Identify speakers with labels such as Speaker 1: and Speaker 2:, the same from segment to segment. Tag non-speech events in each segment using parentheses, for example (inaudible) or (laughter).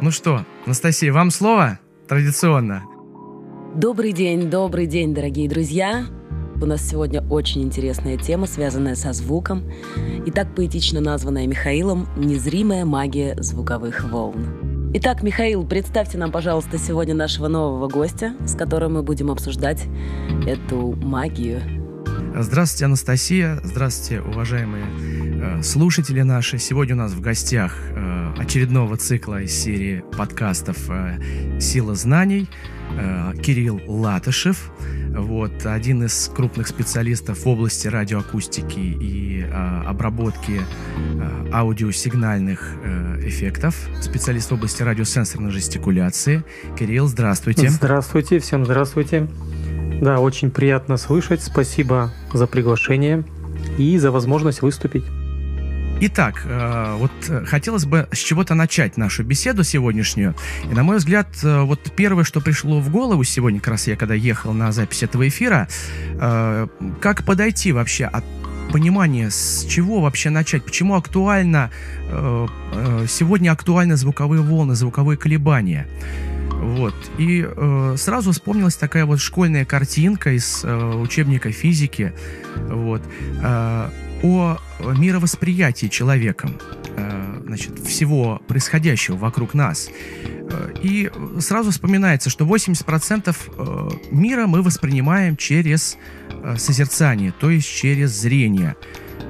Speaker 1: Ну что, Анастасия, вам слово традиционно.
Speaker 2: Добрый день, добрый день, дорогие друзья. У нас сегодня очень интересная тема, связанная со звуком, и так поэтично названная Михаилом «Незримая магия звуковых волн». Итак, Михаил, представьте нам, пожалуйста, сегодня нашего нового гостя, с которым мы будем обсуждать эту магию.
Speaker 1: Здравствуйте, Анастасия. Здравствуйте, уважаемые э, слушатели наши. Сегодня у нас в гостях э, очередного цикла из серии подкастов э, «Сила знаний» э, Кирилл Латышев – вот, один из крупных специалистов в области радиоакустики и э, обработки э, аудиосигнальных э, эффектов, специалист в области радиосенсорной жестикуляции. Кирилл, здравствуйте.
Speaker 3: Здравствуйте, всем здравствуйте. Да, очень приятно слышать. Спасибо за приглашение и за возможность выступить.
Speaker 1: Итак, э, вот э, хотелось бы с чего-то начать нашу беседу сегодняшнюю. И, на мой взгляд, э, вот первое, что пришло в голову сегодня, как раз я когда ехал на запись этого эфира, как подойти вообще от понимания, с чего вообще начать, почему актуально, сегодня актуальны звуковые волны, звуковые колебания. Вот. И э, сразу вспомнилась такая вот школьная картинка из э, учебника физики. Вот. Э, о мировосприятии человеком э, значит, всего происходящего вокруг нас. Э, и сразу вспоминается, что 80% э, мира мы воспринимаем через созерцание, то есть через зрение.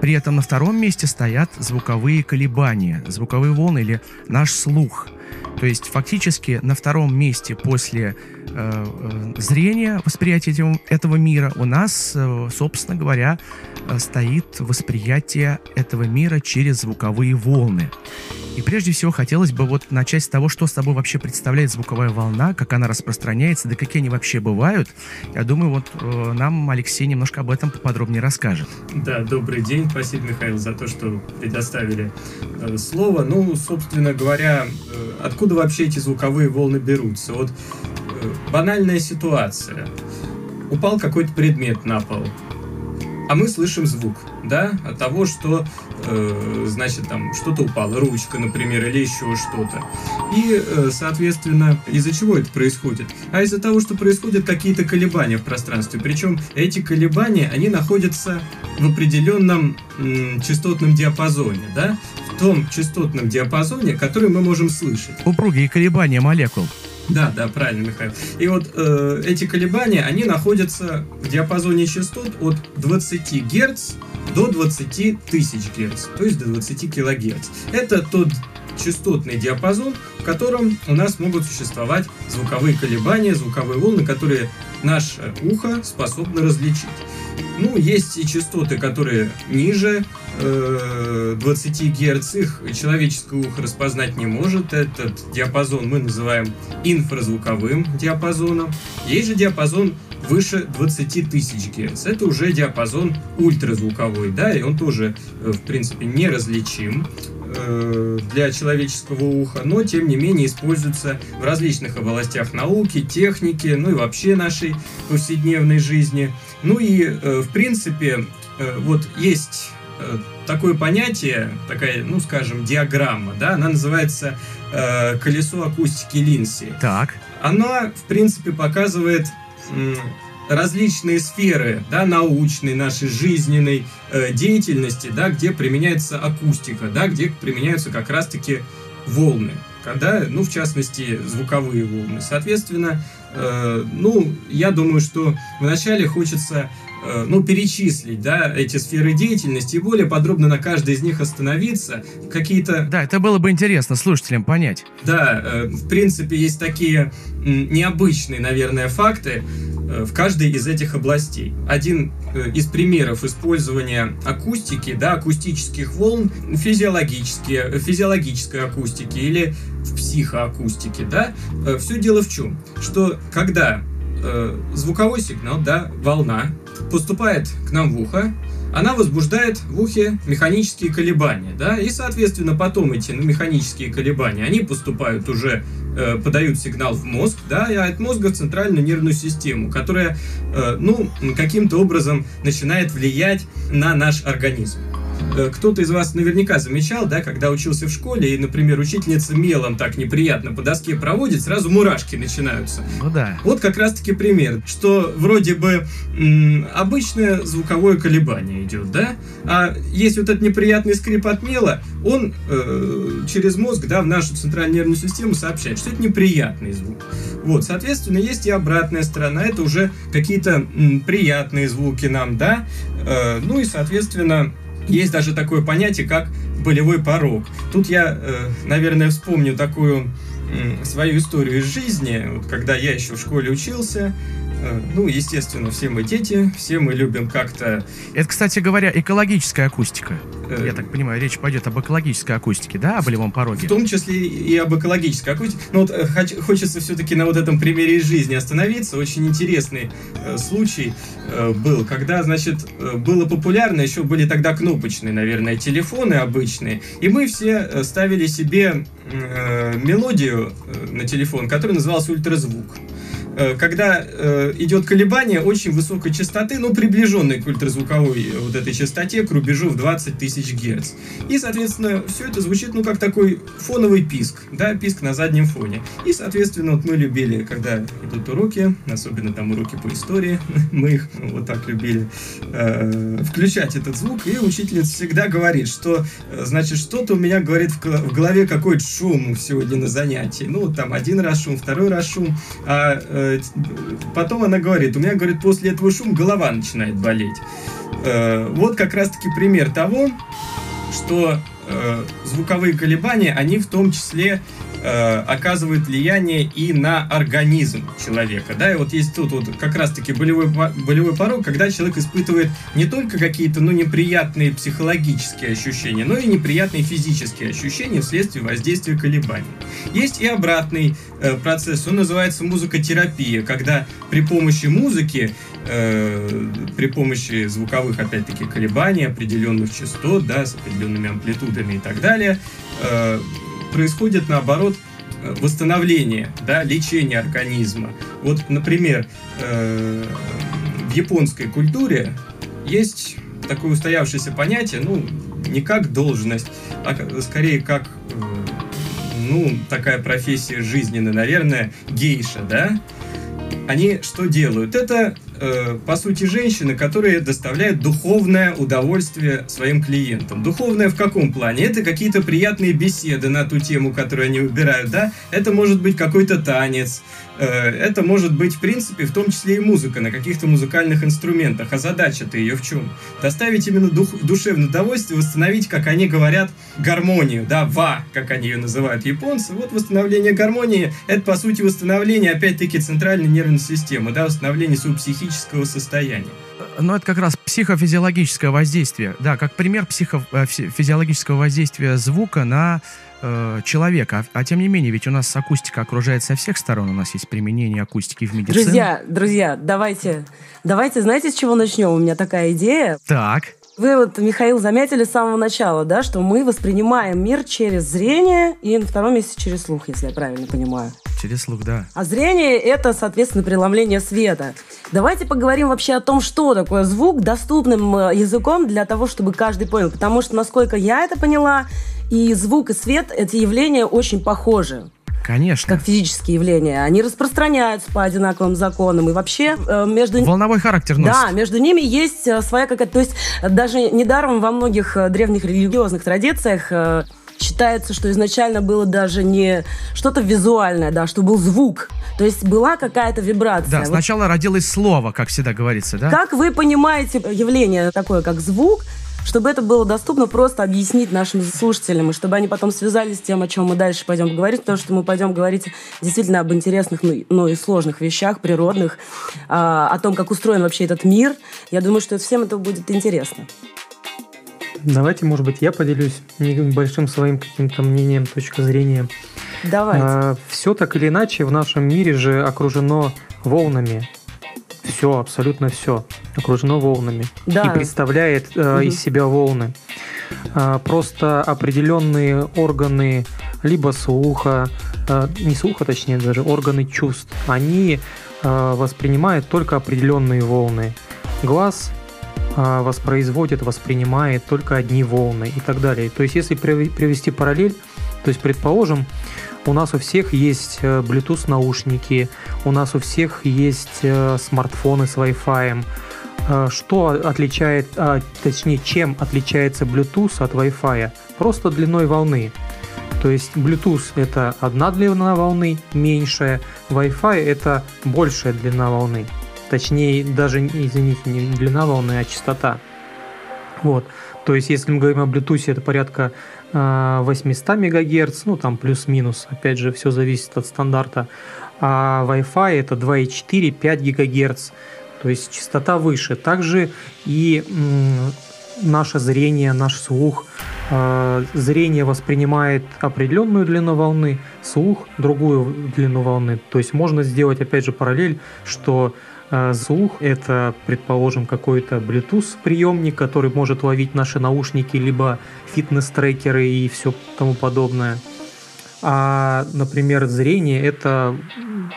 Speaker 1: При этом на втором месте стоят звуковые колебания, звуковые волны или наш слух – то есть фактически на втором месте после э, э, зрения, восприятия этого, мира у нас, э, собственно говоря, э, стоит восприятие этого мира через звуковые волны. И прежде всего хотелось бы вот начать с того, что с собой вообще представляет звуковая волна, как она распространяется, да какие они вообще бывают. Я думаю, вот э, нам Алексей немножко об этом поподробнее расскажет.
Speaker 4: Да, добрый день. Спасибо, Михаил, за то, что предоставили э, слово. Ну, собственно говоря, э, откуда вообще эти звуковые волны берутся? Вот банальная ситуация. Упал какой-то предмет на пол а мы слышим звук, да, от того, что, э, значит, там что-то упало, ручка, например, или еще что-то. И, э, соответственно, из-за чего это происходит? А из-за того, что происходят какие-то колебания в пространстве. Причем эти колебания, они находятся в определенном м, частотном диапазоне, да, в том частотном диапазоне, который мы можем слышать.
Speaker 1: Упругие колебания молекул.
Speaker 4: Да, да, правильно, Михаил. И вот э, эти колебания, они находятся в диапазоне частот от 20 Гц до 20 тысяч Гц, то есть до 20 килогерц. Это тот частотный диапазон, в котором у нас могут существовать звуковые колебания, звуковые волны, которые наше ухо способно различить. Ну, есть и частоты, которые ниже э, 20 Гц, их человеческое ухо распознать не может. Этот диапазон мы называем инфразвуковым диапазоном. Есть же диапазон выше 20 тысяч Гц. Это уже диапазон ультразвуковой, да, и он тоже, э, в принципе, неразличим э, для человеческого уха, но тем не менее используется в различных областях науки, техники, ну и вообще нашей повседневной жизни. Ну и, э, в принципе, вот есть такое понятие, такая, ну, скажем, диаграмма, да, она называется колесо акустики Линси.
Speaker 1: Так.
Speaker 4: Она, в принципе, показывает различные сферы, да, научной, нашей жизненной э, деятельности, да, где применяется акустика, да, где применяются как раз-таки волны, когда, ну, в частности, звуковые волны. Соответственно, э, ну, я думаю, что вначале хочется Э, ну, перечислить, да, эти сферы деятельности и более подробно на каждой из них остановиться. Какие-то...
Speaker 1: Да, это было бы интересно слушателям понять.
Speaker 4: Да, э, в принципе, есть такие необычные, наверное, факты э, в каждой из этих областей. Один из примеров использования акустики, да, акустических волн, физиологические, физиологической акустики или в психоакустике, да, все дело в чем? Что когда э, звуковой сигнал, да, волна, поступает к нам в ухо, она возбуждает в ухе механические колебания, да, и, соответственно, потом эти механические колебания, они поступают уже, э, подают сигнал в мозг, да, и от мозга в центральную нервную систему, которая, э, ну, каким-то образом начинает влиять на наш организм. Э, кто-то из вас наверняка замечал, да, когда учился в школе, и, например, учительница мелом так неприятно по доске проводит, сразу мурашки начинаются.
Speaker 1: Ну да.
Speaker 4: Вот как раз-таки пример, что вроде бы м, обычное звуковое колебание идет, да, а есть вот этот неприятный скрип от мела, он э, через мозг, да, в нашу центральную нервную систему сообщает, что это неприятный звук. Вот, соответственно, есть и обратная сторона, это уже какие-то м, приятные звуки нам, да, э, ну и, соответственно, есть даже такое понятие, как болевой порог. Тут я, э, наверное, вспомню такую свою историю из жизни, вот когда я еще в школе учился, ну, естественно, все мы дети, все мы любим как-то...
Speaker 1: Это, кстати говоря, экологическая акустика. Э, Я так понимаю, речь пойдет об экологической акустике, да, о болевом пороге?
Speaker 4: В том числе и об экологической акустике. Но вот э, хочется все-таки на вот этом примере из жизни остановиться. Очень интересный случай был, когда, значит, было популярно, еще были тогда кнопочные, наверное, телефоны обычные, и мы все ставили себе мелодию на телефон, которая называлась ультразвук. Э, когда э, идет колебание очень высокой частоты, ну, приближенной к ультразвуковой э, вот этой частоте, к рубежу в 20 тысяч герц. И, соответственно, все это звучит, ну, как такой фоновый писк, да, писк на заднем фоне. И, соответственно, вот мы любили, когда идут уроки, особенно там уроки по истории, (laughs) мы их вот так любили, включать этот звук, и учительница всегда говорит, что, значит, что-то у меня, говорит, в голове какой-то шум сегодня на занятии. Ну, там один раз шум, второй раз шум, а Э, потом она говорит, у меня, говорит, после этого шум голова начинает болеть. Э, вот как раз-таки пример того, что э, звуковые колебания, они в том числе э, оказывают влияние и на организм человека. Да, и вот есть тут вот как раз-таки болевой, болевой порог, когда человек испытывает не только какие-то ну, неприятные психологические ощущения, но и неприятные физические ощущения вследствие воздействия колебаний. Есть и обратный э, процесс, он называется музыкотерапия, когда при помощи музыки э, при помощи звуковых, опять-таки, колебаний, определенных частот, да, с определенными амплитудами и так далее, э, происходит, наоборот, восстановление, да, лечение организма. Вот, например, э, в японской культуре есть такое устоявшееся понятие, ну, не как должность, а скорее как, э, ну, такая профессия жизненная, наверное, гейша, да? Они что делают? Это э, по сути, женщины, которые доставляют духовное удовольствие своим клиентам. Духовное в каком плане? Это какие-то приятные беседы на ту тему, которую они выбирают, да? Это может быть какой-то танец, это может быть, в принципе, в том числе и музыка на каких-то музыкальных инструментах. А задача-то ее в чем? Доставить именно дух, душевное удовольствие, восстановить, как они говорят, гармонию, да, ва, как они ее называют японцы. Вот восстановление гармонии, это, по сути, восстановление, опять-таки, центральной нервной системы, да, восстановление своего психического состояния.
Speaker 1: Ну, это как раз психофизиологическое воздействие. Да, как пример психофизиологического э, воздействия звука на э, человека. А, а тем не менее, ведь у нас акустика окружает со всех сторон. У нас есть применение акустики в медицине.
Speaker 2: Друзья, друзья, давайте, давайте, знаете, с чего начнем? У меня такая идея.
Speaker 1: Так.
Speaker 2: Вы вот, Михаил, заметили с самого начала, да, что мы воспринимаем мир через зрение и на втором месте через слух, если я правильно понимаю.
Speaker 1: Через слух, да.
Speaker 2: А зрение – это, соответственно, преломление света. Давайте поговорим вообще о том, что такое звук доступным э, языком для того, чтобы каждый понял. Потому что, насколько я это поняла, и звук, и свет – эти явления очень похожи.
Speaker 1: Конечно.
Speaker 2: Как физические явления. Они распространяются по одинаковым законам. И вообще э, между...
Speaker 1: Волновой характер носит.
Speaker 2: Да, между ними есть э, своя какая-то... То есть даже недаром во многих э, древних религиозных традициях считается, что изначально было даже не что-то визуальное, да, что был звук. То есть была какая-то вибрация.
Speaker 1: Да, сначала вот. родилось слово, как всегда говорится, да?
Speaker 2: Как вы понимаете явление такое, как звук, чтобы это было доступно просто объяснить нашим слушателям, и чтобы они потом связались с тем, о чем мы дальше пойдем говорить, потому что мы пойдем говорить действительно об интересных, ну, ну и сложных вещах, природных, а, о том, как устроен вообще этот мир. Я думаю, что всем это будет интересно.
Speaker 3: Давайте, может быть, я поделюсь небольшим своим каким-то мнением, точкой зрения.
Speaker 2: Давайте. А,
Speaker 3: все так или иначе в нашем мире же окружено волнами все, абсолютно все окружено волнами
Speaker 2: да.
Speaker 3: и представляет э, угу. из себя волны. Э, просто определенные органы либо слуха, э, не слуха, точнее даже органы чувств, они э, воспринимают только определенные волны. Глаз а, воспроизводит, воспринимает только одни волны и так далее. То есть, если привести параллель, то есть, предположим, у нас у всех есть э, Bluetooth наушники, у нас у всех есть э, смартфоны с Wi-Fi. Э, что отличает, а, точнее, чем отличается Bluetooth от Wi-Fi? Просто длиной волны. То есть Bluetooth это одна длина волны, меньшая, Wi-Fi это большая длина волны. Точнее, даже, извините, не длина волны, а частота. Вот. То есть, если мы говорим о Bluetooth, это порядка 800 МГц, ну там плюс-минус, опять же, все зависит от стандарта. А Wi-Fi это 2,4-5 ГГц, то есть частота выше. Также и наше зрение, наш слух. Э, зрение воспринимает определенную длину волны, слух другую длину волны. То есть можно сделать опять же параллель, что э, слух это, предположим, какой-то Bluetooth приемник, который может ловить наши наушники, либо фитнес-трекеры и все тому подобное. А, например, зрение это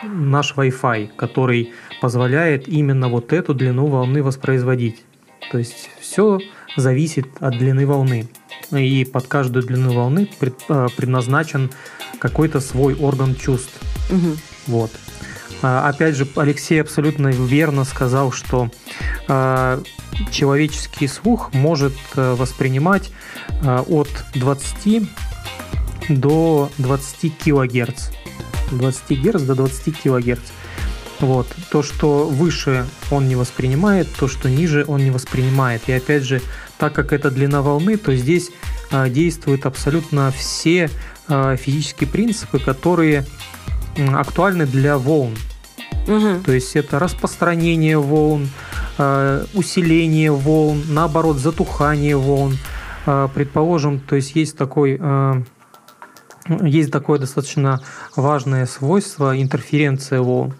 Speaker 3: наш Wi-Fi, который позволяет именно вот эту длину волны воспроизводить. То есть все зависит от длины волны. И под каждую длину волны э, предназначен какой-то свой орган чувств. Угу. Вот. А, опять же, Алексей абсолютно верно сказал, что э, человеческий слух может э, воспринимать от 20 до 20 килогерц. 20 герц до 20 килогерц. Вот. То, что выше он не воспринимает, то, что ниже он не воспринимает. И опять же, так как это длина волны, то здесь э, действуют абсолютно все э, физические принципы, которые э, актуальны для волн. Угу. То есть это распространение волн, э, усиление волн, наоборот, затухание волн. Э, предположим, то есть есть такой э, есть такое достаточно важное свойство интерференция волн.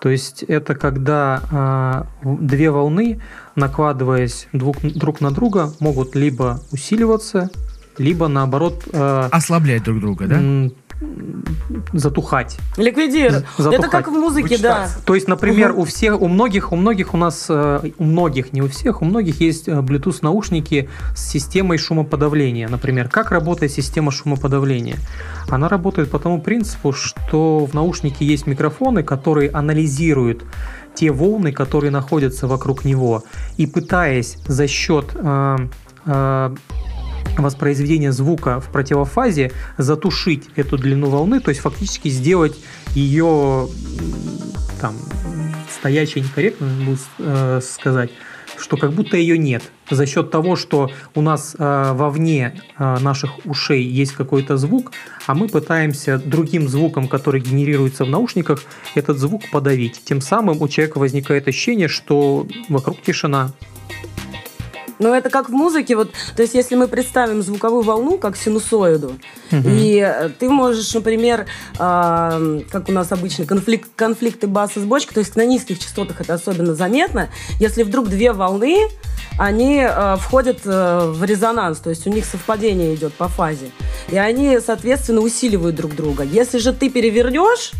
Speaker 3: То есть это когда э, две волны, накладываясь друг, друг на друга, могут либо усиливаться, либо наоборот...
Speaker 1: Э, Ослаблять друг друга, да?
Speaker 3: Затухать.
Speaker 2: Ликвидировать. Затухать. Это как в музыке, Вычитать. да.
Speaker 3: То есть, например, угу. у всех, у многих, у многих у нас, э, у многих, не у всех, у многих есть э, Bluetooth наушники с системой шумоподавления. Например, как работает система шумоподавления? Она работает по тому принципу, что в наушнике есть микрофоны, которые анализируют те волны, которые находятся вокруг него, и пытаясь за счет э, э, воспроизведения звука в противофазе затушить эту длину волны, то есть фактически сделать ее там стоящей некорректно будет э, сказать, что как будто ее нет. За счет того, что у нас э, вовне э, наших ушей есть какой-то звук, а мы пытаемся другим звуком, который генерируется в наушниках, этот звук подавить. Тем самым у человека возникает ощущение, что вокруг тишина.
Speaker 2: Но это как в музыке, вот, то есть если мы представим звуковую волну как синусоиду, угу. и э, ты можешь, например, э, как у нас обычно, конфликт, конфликты баса с бочкой, то есть на низких частотах это особенно заметно, если вдруг две волны, они э, входят э, в резонанс, то есть у них совпадение идет по фазе, и они, соответственно, усиливают друг друга. Если же ты перевернешь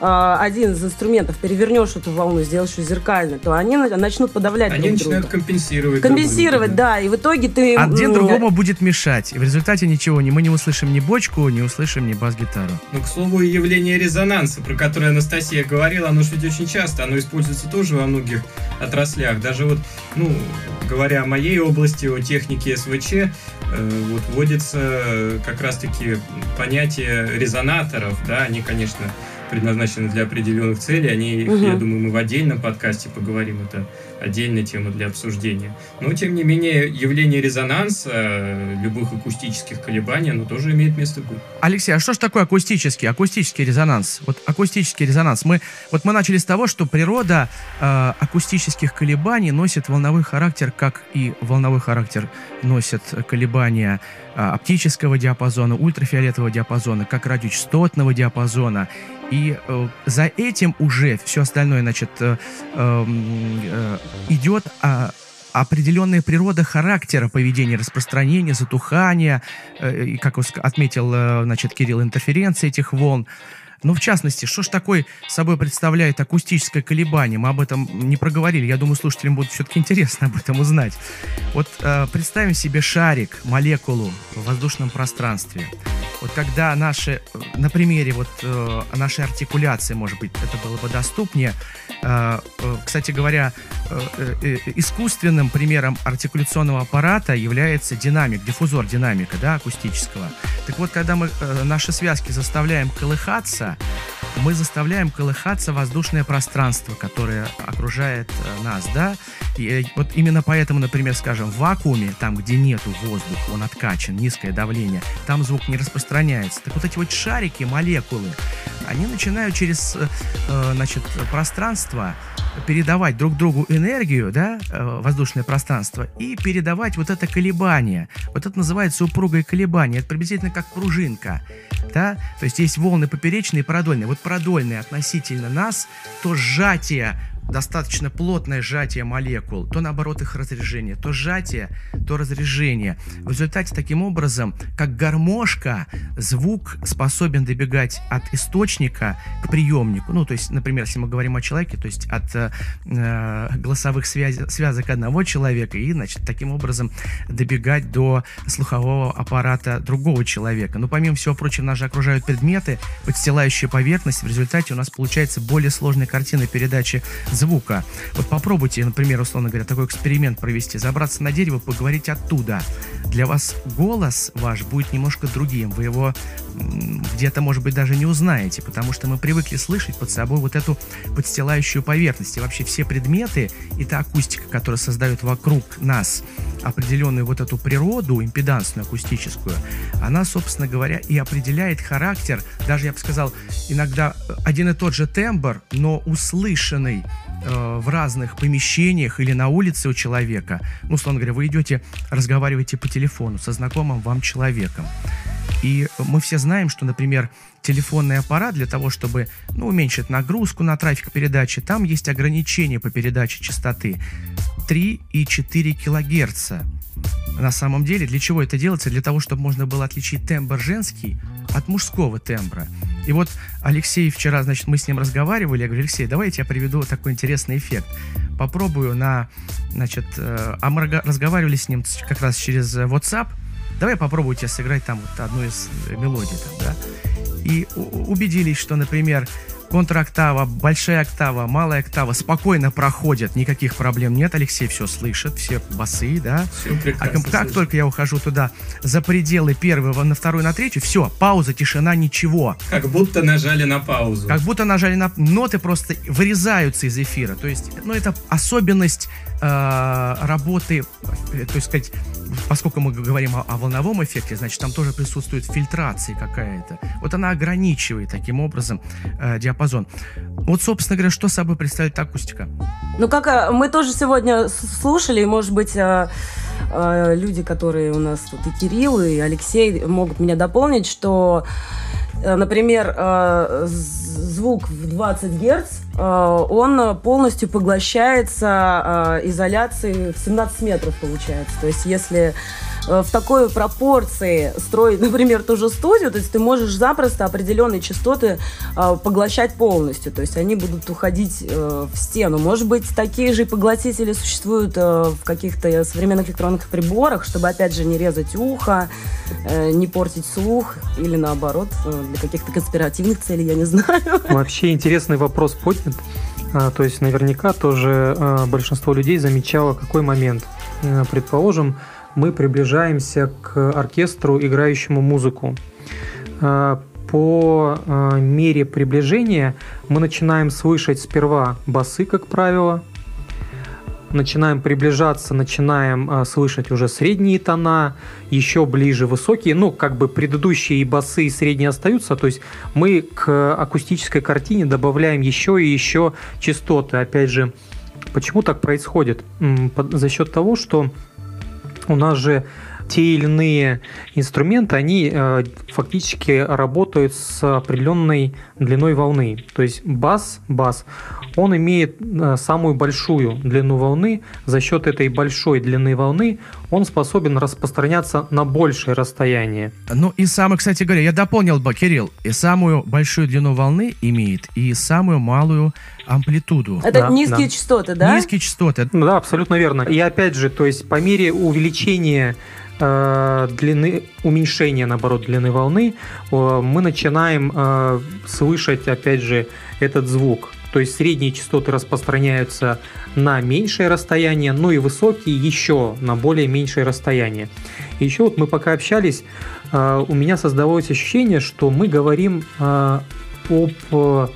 Speaker 2: один из инструментов перевернешь эту волну, сделаешь ее зеркально, то они начнут подавлять
Speaker 4: Они
Speaker 2: друг
Speaker 4: начинают
Speaker 2: друга.
Speaker 4: компенсировать.
Speaker 2: Компенсировать, друг друга. да. И в итоге ты...
Speaker 1: Один другому будет мешать. И в результате ничего, мы не услышим ни бочку, не услышим ни бас-гитару.
Speaker 4: Ну, к слову, явление резонанса, про которое Анастасия говорила, оно же ведь очень часто, оно используется тоже во многих отраслях. Даже вот, ну, говоря о моей области, о технике СВЧ, э, вот вводится как раз-таки понятие резонаторов, да, они, конечно, предназначены для определенных целей. Они, угу. я думаю, мы в отдельном подкасте поговорим. Это отдельная тема для обсуждения. Но, тем не менее, явление резонанса, э, любых акустических колебаний, оно тоже имеет место быть.
Speaker 1: Алексей, а что же такое акустический, акустический резонанс? Вот акустический резонанс. Мы, вот мы начали с того, что природа э, акустических колебаний носит волновой характер, как и волновой характер носят колебания э, оптического диапазона, ультрафиолетового диапазона, как радиочастотного диапазона. И э, за этим уже все остальное, значит, э, эм, э, идет а, определенная природа характера поведения, распространения, затухания, э, и, как отметил, э, значит, Кирилл, интерференции этих волн. Ну, в частности, что ж такое собой представляет акустическое колебание? Мы об этом не проговорили. Я думаю, слушателям будет все-таки интересно об этом узнать. Вот э, представим себе шарик, молекулу в воздушном пространстве. Вот когда наши, на примере вот э, нашей артикуляции, может быть, это было бы доступнее. Э, э, кстати говоря, э, э, искусственным примером артикуляционного аппарата является динамик, диффузор динамика, да, акустического. Так вот, когда мы э, наши связки заставляем колыхаться, Yeah. Мы заставляем колыхаться воздушное пространство, которое окружает э, нас, да, и э, вот именно поэтому, например, скажем, в вакууме, там, где нету воздуха, он откачан, низкое давление, там звук не распространяется. Так вот эти вот шарики, молекулы, они начинают через, э, значит, пространство передавать друг другу энергию, да, воздушное пространство, и передавать вот это колебание. Вот это называется упругое колебание. Это приблизительно как пружинка, да, то есть есть волны поперечные и продольные. Вот продольные относительно нас, то сжатие достаточно плотное сжатие молекул, то наоборот их разрежение, то сжатие, то разрежение. В результате таким образом, как гармошка, звук способен добегать от источника к приемнику. Ну, то есть, например, если мы говорим о человеке, то есть от э, э голосовых связи, связок одного человека и, значит, таким образом добегать до слухового аппарата другого человека. Но помимо всего прочего, нас же окружают предметы, подстилающие поверхность. В результате у нас получается более сложная картина передачи звука. Вот попробуйте, например, условно говоря, такой эксперимент провести, забраться на дерево, поговорить оттуда. Для вас голос ваш будет немножко другим, вы его где-то, может быть, даже не узнаете, потому что мы привыкли слышать под собой вот эту подстилающую поверхность. И вообще все предметы и та акустика, которая создает вокруг нас определенную вот эту природу, импедансную акустическую, она, собственно говоря, и определяет характер, даже, я бы сказал, иногда один и тот же тембр, но услышанный Э, в разных помещениях или на улице у человека, ну, условно говоря, вы идете, разговариваете по телефону со знакомым вам человеком. И мы все знаем, что, например, телефонный аппарат для того, чтобы ну, уменьшить нагрузку на трафик передачи, там есть ограничения по передаче частоты 3,4 килогерца. На самом деле, для чего это делается? Для того, чтобы можно было отличить тембр женский от мужского тембра. И вот Алексей вчера, значит, мы с ним разговаривали, я говорю, Алексей, давайте я приведу такой интересный эффект. Попробую на, значит, э, а мы разговаривали с ним как раз через WhatsApp, давай попробуйте сыграть там вот одну из мелодий, там, да, и убедились, что, например, контроктава, большая октава, малая октава спокойно проходят, никаких проблем нет. Алексей все слышит, все басы, да. Все а как слышит. только я ухожу туда за пределы первого на вторую, на третью, все, пауза, тишина, ничего.
Speaker 4: Как будто нажали на паузу.
Speaker 1: Как будто нажали на... Ноты просто вырезаются из эфира. То есть, ну, это особенность э, работы, э, то есть сказать, поскольку мы говорим о, о волновом эффекте, значит, там тоже присутствует фильтрация какая-то. Вот она ограничивает таким образом э, диапазон. Вот, собственно говоря, что собой представляет акустика?
Speaker 2: Ну, как э, мы тоже сегодня слушали, может быть, э, э, люди, которые у нас тут и Кирилл, и Алексей могут меня дополнить, что например, звук в 20 Гц, он полностью поглощается изоляцией в 17 метров, получается. То есть если в такой пропорции строить, (laughs) например, ту же студию, то есть ты можешь запросто определенные частоты э, поглощать полностью, то есть они будут уходить э, в стену. Может быть, такие же поглотители существуют э, в каких-то современных электронных приборах, чтобы, опять же, не резать ухо, э, не портить слух или, наоборот, э, для каких-то конспиративных целей, я не (laughs) знаю.
Speaker 3: Вообще интересный вопрос поднят. А, то есть наверняка тоже а, большинство людей замечало какой момент. Э, предположим, мы приближаемся к оркестру, играющему музыку. А, по а, мере приближения мы начинаем слышать сперва басы, как правило, начинаем приближаться, начинаем э, слышать уже средние тона, еще ближе высокие, ну, как бы предыдущие и басы, и средние остаются, то есть мы к акустической картине добавляем еще и еще частоты. Опять же, почему так происходит? За счет того, что у нас же те или иные инструменты, они э, фактически работают с определенной длиной волны. То есть бас, бас, он имеет э, самую большую длину волны. За счет этой большой длины волны он способен распространяться на большее расстояние.
Speaker 1: Ну и самое, кстати говоря, я дополнил бы, Кирилл, и самую большую длину волны имеет, и самую малую амплитуду.
Speaker 2: Это
Speaker 3: Да,
Speaker 2: низкие
Speaker 3: да.
Speaker 2: частоты, да?
Speaker 1: Низкие частоты.
Speaker 3: Да, абсолютно верно. И опять же, то есть по мере увеличения длины, уменьшения, наоборот, длины волны, э, мы начинаем э, слышать, опять же, этот звук. То есть средние частоты распространяются на меньшее расстояние, ну и высокие еще на более меньшее расстояние. Еще вот мы пока общались, э, у меня создалось ощущение, что мы говорим э, об э,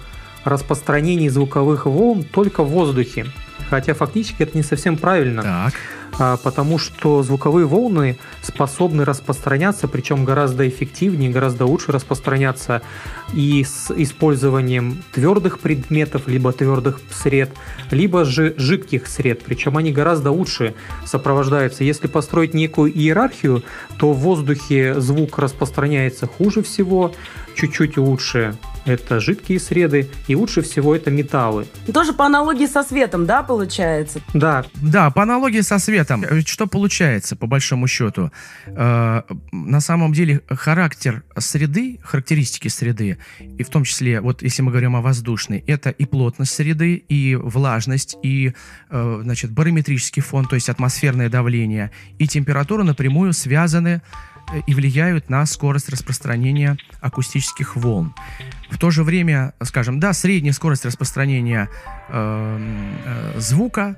Speaker 3: распространении звуковых волн только в воздухе. Хотя фактически это не совсем правильно,
Speaker 1: Так.
Speaker 3: А, потому что звуковые волны способны распространяться, причем гораздо эффективнее, гораздо лучше распространяться и с использованием твердых предметов, либо твердых сред, либо же жидких сред, причем они гораздо лучше сопровождаются. Если построить некую иерархию, то в воздухе звук распространяется хуже всего, чуть-чуть лучше это жидкие среды, и лучше всего это металлы.
Speaker 2: Тоже по аналогии со светом, да, получается?
Speaker 3: Да,
Speaker 1: Да, по аналогии со светом. Э, Что получается, по большому счету? Э, на самом деле, характер среды, характеристики среды, и в том числе, вот если мы говорим о воздушной, это и плотность среды, и влажность, и, э, значит, барометрический фон, то есть атмосферное давление, и температура напрямую связаны э, и влияют на скорость распространения акустических волн. В то же время, скажем, да, средняя скорость распространения эм, э, звука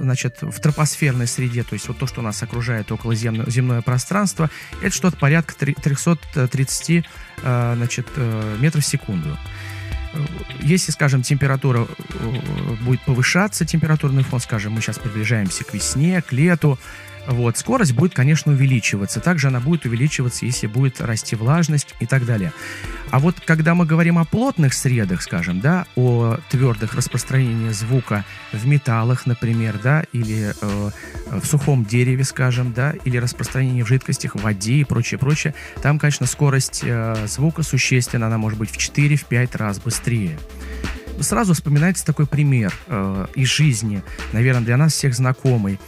Speaker 1: значит, в тропосферной среде, то есть вот то, что нас окружает около земно- земное пространство, это что-то порядка три- 330 э, значит, э, метров в секунду. Если, скажем, температура э, будет повышаться, температурный фон, скажем, мы сейчас приближаемся к весне, к лету, вот, скорость будет, конечно, увеличиваться. Также она будет увеличиваться, если будет расти влажность и так далее. А вот когда мы говорим о плотных средах, скажем, да, о твердых распространении звука в металлах, например, да, или э, в сухом дереве, скажем, да, или распространении в жидкостях, в воде и прочее, прочее, там, конечно, скорость э, звука существенно, она может быть в 4-5 раз быстрее. Сразу вспоминается такой пример э, из жизни, наверное, для нас всех знакомый.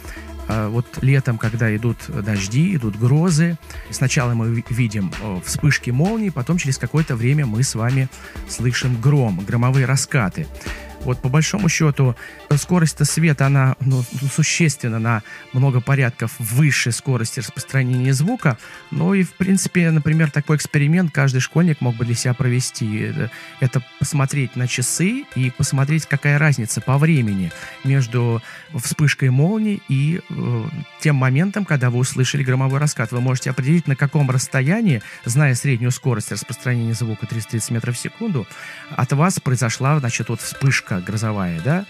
Speaker 1: Э, вот летом, когда идут дожди, идут грозы, сначала мы ви- видим вспышки молний, потом через какое-то время мы с вами слышим гром, громовые раскаты. Вот по большому счету э, скорость света, она ну, существенно на много порядков выше скорости распространения звука. Ну и, в принципе, например, такой эксперимент каждый школьник мог бы для себя провести. Это, это посмотреть на часы и посмотреть, какая разница по времени между вспышкой молнии и э, тем моментом, когда вы услышали громовой раскат. Вы можете определить, на каком расстоянии, зная среднюю скорость распространения звука 330 метров в секунду, от вас произошла, значит, вот вспышка грозовая, да?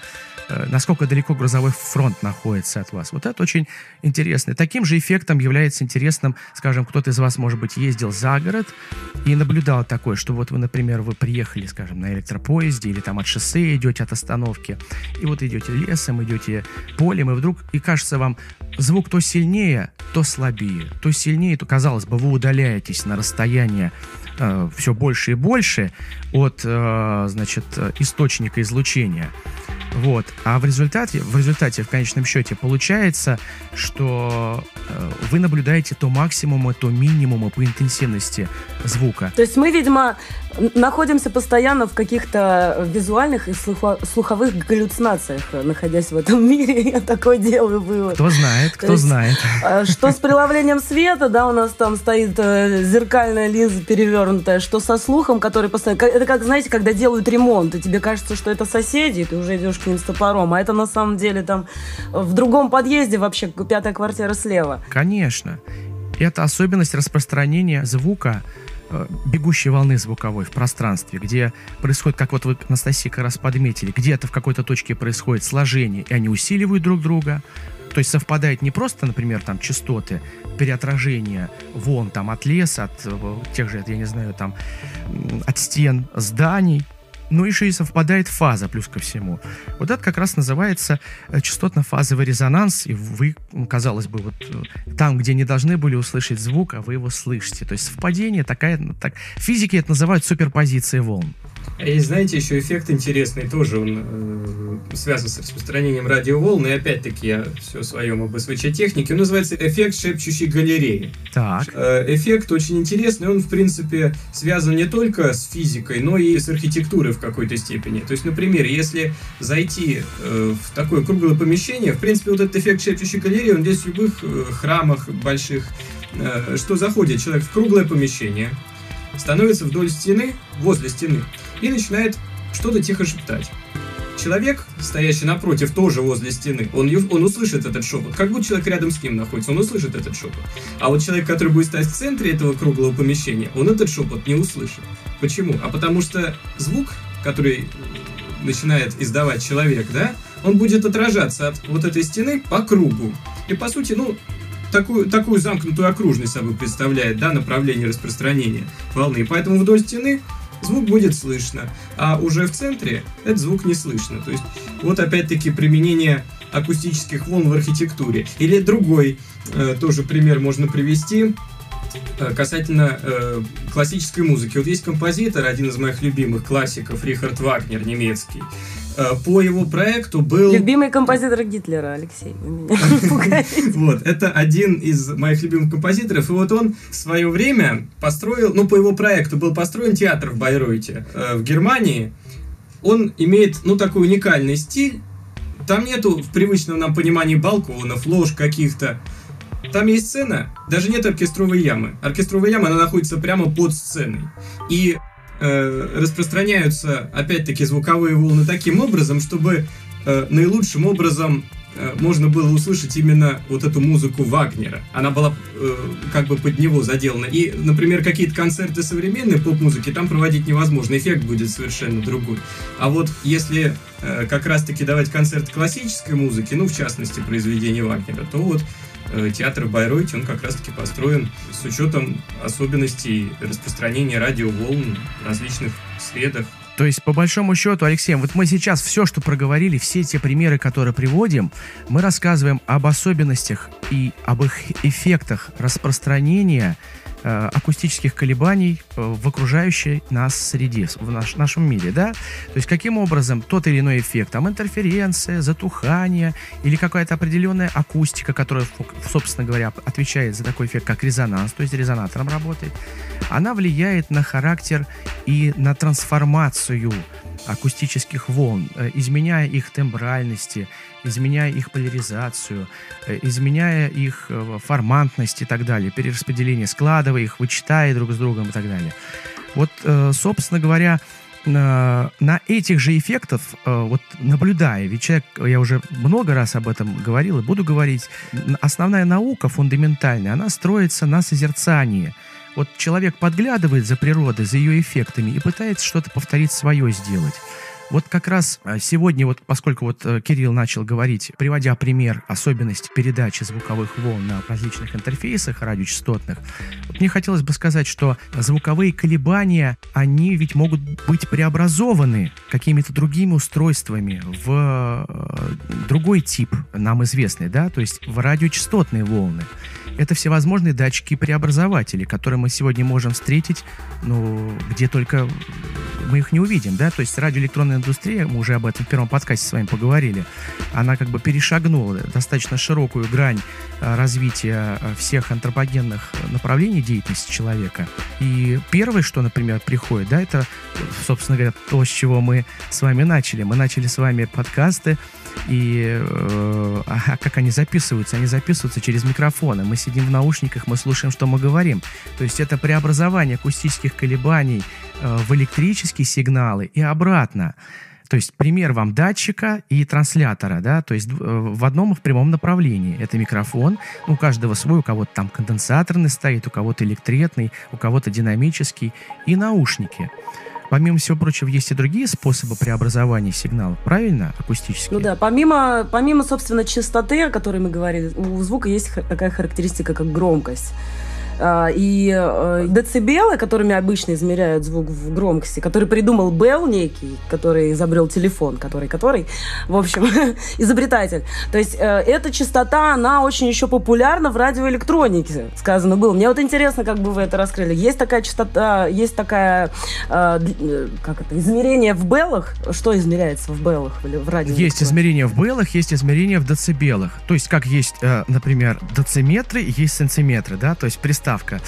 Speaker 1: Э, Насколько далеко грозовой фронт находится от вас. Вот это очень интересно. Таким же эффектом является интересным, скажем, кто-то из вас, может быть, ездил за город и наблюдал такое, что вот вы, например, вы приехали, скажем, на электропоезде или там от шоссе идете от остановки, и вот идете лесом, идете полем, и вдруг, и кажется вам, звук то сильнее, то слабее, то сильнее, то, казалось бы, вы удаляетесь на расстояние все больше и больше от, э, значит, э, источника излучения. Вот. А в результате, в результате, в конечном счете, получается, что э, вы наблюдаете то максимумы, то минимумы по интенсивности звука.
Speaker 2: То есть мы, видимо, находимся постоянно в каких-то визуальных и слухо- слуховых галлюцинациях, э, находясь в этом (laughs) мире. Я такой делаю вывод.
Speaker 1: Кто знает,
Speaker 2: То
Speaker 1: кто
Speaker 2: есть-
Speaker 1: знает.
Speaker 2: А Что с преломлением света, да, у нас там стоит э, зеркальная линза перевернутая, что со слухом, который постоянно... Это как, знаете, когда делают ремонт, и тебе кажется, что это соседи, и ты уже идешь с топором, а это на самом деле там в другом подъезде вообще пятая квартира слева.
Speaker 1: Конечно. Это особенность распространения звука, э, бегущей волны звуковой в пространстве, где происходит, как вот вы, Анастасия, как раз подметили, где-то в какой-то точке происходит сложение, и они усиливают друг друга. То есть совпадает не просто, например, там частоты переотражения волн там от леса, от э, тех же, я не знаю, там от стен зданий, но еще и совпадает фаза плюс ко всему. Вот это как раз называется э, частотно-фазовый резонанс, и вы, казалось бы, вот э, там, где не должны были услышать звук, а вы его слышите. То есть совпадение такая, так, физики это называют суперпозицией волн.
Speaker 4: И знаете, еще эффект интересный тоже, он э, связан с распространением радиоволн, и опять-таки я все о своем об СВЧ-технике, он называется эффект шепчущей галереи.
Speaker 1: Так.
Speaker 4: Э, эффект очень интересный, он, в принципе, связан не только с физикой, но и с архитектурой в какой-то степени. То есть, например, если зайти э, в такое круглое помещение, в принципе, вот этот эффект шепчущей галереи, он здесь в любых э, храмах больших, э, что заходит человек в круглое помещение, становится вдоль стены, возле стены, и начинает что-то тихо шептать. Человек, стоящий напротив, тоже возле стены, он, он услышит этот шепот. Как будто человек рядом с ним находится, он услышит этот шепот. А вот человек, который будет стоять в центре этого круглого помещения, он этот шепот не услышит. Почему? А потому что звук, который начинает издавать человек, да, он будет отражаться от вот этой стены по кругу. И по сути, ну, такую, такую замкнутую окружность собой представляет, да, направление распространения волны. И поэтому вдоль стены звук будет слышно, а уже в центре этот звук не слышно. То есть вот опять-таки применение акустических волн в архитектуре. Или другой э, тоже пример можно привести э, касательно э, классической музыки. Вот есть композитор, один из моих любимых классиков, Рихард Вагнер, немецкий. Э, по его проекту был...
Speaker 2: Любимый композитор Гитлера, Алексей, вы меня (laughs) пугаете.
Speaker 4: Вот, это один из моих любимых композиторов, и вот он в свое время построил, ну, по его проекту был построен театр в Байройте, э, в Германии. Он имеет, ну, такой уникальный стиль, там нету в привычном нам понимании балконов, лож каких-то. Там есть сцена, даже нет оркестровой ямы. Оркестровая яма, она находится прямо под сценой. И э, распространяются, опять-таки, звуковые волны таким образом, чтобы э, наилучшим образом э, можно было услышать именно вот эту музыку Вагнера. Она была э, как бы под него заделана. И, например, какие-то концерты современной поп-музыки там проводить невозможно. Эффект будет совершенно другой. А вот если э, как раз-таки давать концерт классической музыки, ну, в частности, произведения Вагнера, то вот театр в Байройте, он как раз-таки построен с учетом особенностей распространения радиоволн в различных средах.
Speaker 1: То есть, по большому счету, Алексей, вот мы сейчас все, что проговорили, все те примеры, которые приводим, мы рассказываем об особенностях и об их эффектах распространения Э, акустических колебаний э, в окружающей нас среде, в наш, нашем мире, да? То есть каким образом тот или иной эффект, там интерференция, затухание или какая-то определенная акустика, которая, собственно говоря, отвечает за такой эффект, как резонанс, то есть резонатором работает, она влияет на характер и на трансформацию акустических волн, э, изменяя их тембральности, изменяя их поляризацию, э, изменяя их э, формантность и так далее, перераспределение, складывая их, вычитая друг с другом и так далее. Вот, собственно говоря, на этих же эффектов, вот наблюдая, ведь человек, я уже много раз об этом говорил и буду говорить, основная наука фундаментальная, она строится на созерцании. Вот человек подглядывает за природой, за ее эффектами и пытается что-то повторить свое сделать. Вот как раз а, сегодня, вот поскольку вот э, Кирилл начал говорить, приводя пример особенности передачи звуковых волн на различных интерфейсах радиочастотных, вот мне хотелось бы сказать, что звуковые колебания, они ведь могут быть преобразованы какими-то другими устройствами в э, другой тип, нам известный, да, то есть в радиочастотные волны. Это всевозможные датчики-преобразователи, которые мы сегодня можем встретить, ну, где только мы их не увидим, да, то есть радиоэлектронная индустрия, мы уже об этом в первом подкасте с вами поговорили, она как бы перешагнула достаточно широкую грань а, развития а, всех антропогенных направлений деятельности человека. И первое, что, например, приходит, да, это, собственно говоря, то, с чего мы с вами начали. Мы начали с вами подкасты, и э, а как они записываются? Они записываются через микрофоны. Мы сидим в наушниках, мы слушаем, что мы говорим. То есть это преобразование акустических колебаний э, в электрические сигналы и обратно. То есть пример вам датчика и транслятора, да, то есть э, в одном и в прямом направлении. Это микрофон, у каждого свой, у кого-то там конденсаторный стоит, у кого-то электретный, у кого-то динамический, и наушники. Помимо всего прочего, есть и другие способы преобразования сигнала, правильно, акустические?
Speaker 2: Ну да, помимо, помимо, собственно, частоты, о которой мы говорили, у звука есть такая характеристика, как громкость. А, и э, децибелы, которыми обычно измеряют звук в громкости, который придумал Белл некий, который изобрел телефон, который, который, в общем, (laughs) изобретатель. То есть э, эта частота, она очень еще популярна в радиоэлектронике, сказано было. Мне вот интересно, как бы вы это раскрыли. Есть такая частота, есть такая, э, как это, измерение в беллах? Что измеряется в беллах в радио?
Speaker 1: Есть измерение в беллах, есть измерение в децибелах. То есть, как есть, например, дециметры, есть сантиметры, да, то есть приставка ставка.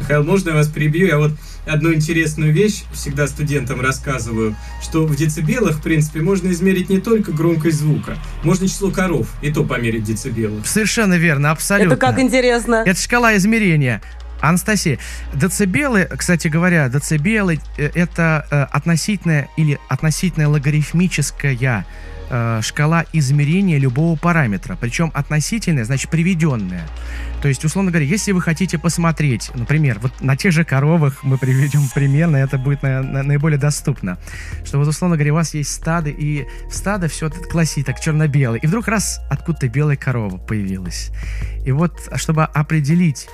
Speaker 4: Михаил, можно я вас перебью? Я вот одну интересную вещь всегда студентам рассказываю, что в децибелах, в принципе, можно измерить не только громкость звука, можно число коров, и то померить децибелы.
Speaker 1: Совершенно верно, абсолютно.
Speaker 2: Это как интересно.
Speaker 1: Это шкала измерения. Анастасия, децибелы, кстати говоря, децибелы э, это э, относительная или относительная логарифмическая э, шкала измерения любого параметра, причем относительная, значит приведенная. То есть, условно говоря, если вы хотите посмотреть, например, вот на тех же коровах мы приведем примерно, это будет на, на, наиболее доступно, что вот, условно говоря, у вас есть стадо, и стадо все классит, так черно-белый, и вдруг раз откуда-то белая корова появилась. И вот, чтобы определить,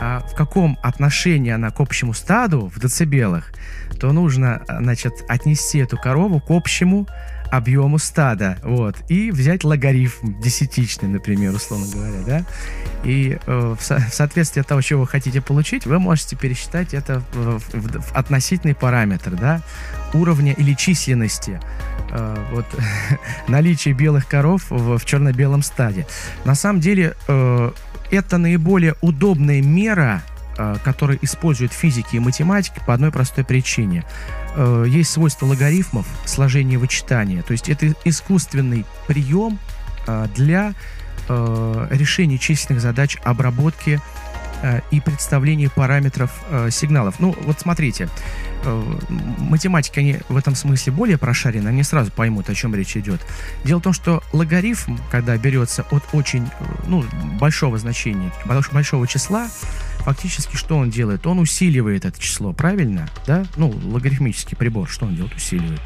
Speaker 1: а в каком отношении она к общему стаду в децибелах, то нужно, значит, отнести эту корову к общему объему стада, вот, и взять логарифм десятичный, например, условно говоря, да, и э, в, со- в соответствии от того, чего вы хотите получить, вы можете пересчитать это в, в, в относительный параметр, да, уровня или численности, э, вот, (laughs) наличие белых коров в, в черно-белом стаде. На самом деле, э, это наиболее удобная мера Э, которые используют физики и математики по одной простой причине. Э, есть свойство логарифмов, сложения вычитания. То есть это искусственный прием э, для решения численных задач обработки и представления параметров сигналов. Ну, вот смотрите, математики, они в этом смысле более прошарены, они сразу поймут, о чем речь идет. Дело в том, что логарифм, когда берется от очень ну, большого значения, большого числа, фактически что он делает? Он усиливает это число, правильно? Да? Ну, логарифмический прибор, что он делает? Усиливает.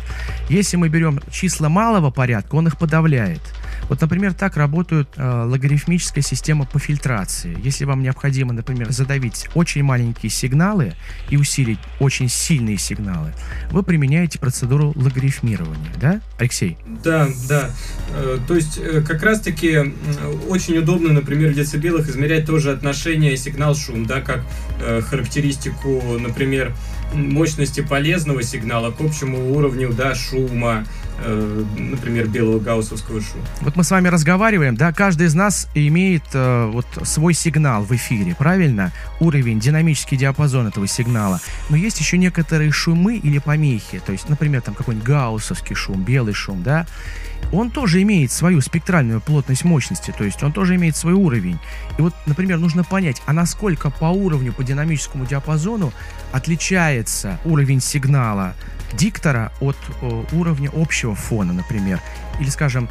Speaker 1: Если мы берем числа малого порядка, он их подавляет. Вот, например, так работает э, логарифмическая система по фильтрации. Если вам необходимо, например, задавить очень маленькие сигналы и усилить очень сильные сигналы, вы применяете процедуру логарифмирования, да, Алексей?
Speaker 4: Да, да. Э, то есть э, как раз-таки очень удобно, например, в децибелах измерять тоже отношение сигнал-шум, да, как э, характеристику, например, мощности полезного сигнала к общему уровню да, шума, например, белого гауссовского шума.
Speaker 1: Вот мы с вами разговариваем, да, каждый из нас имеет э, вот свой сигнал в эфире, правильно? Уровень, динамический диапазон этого сигнала. Но есть еще некоторые шумы или помехи, то есть, например, там какой-нибудь гауссовский шум, белый шум, да, он тоже имеет свою спектральную плотность мощности, то есть он тоже имеет свой уровень. И вот, например, нужно понять, а насколько по уровню, по динамическому диапазону отличается уровень сигнала диктора от э, уровня общего фона, например. Или, скажем,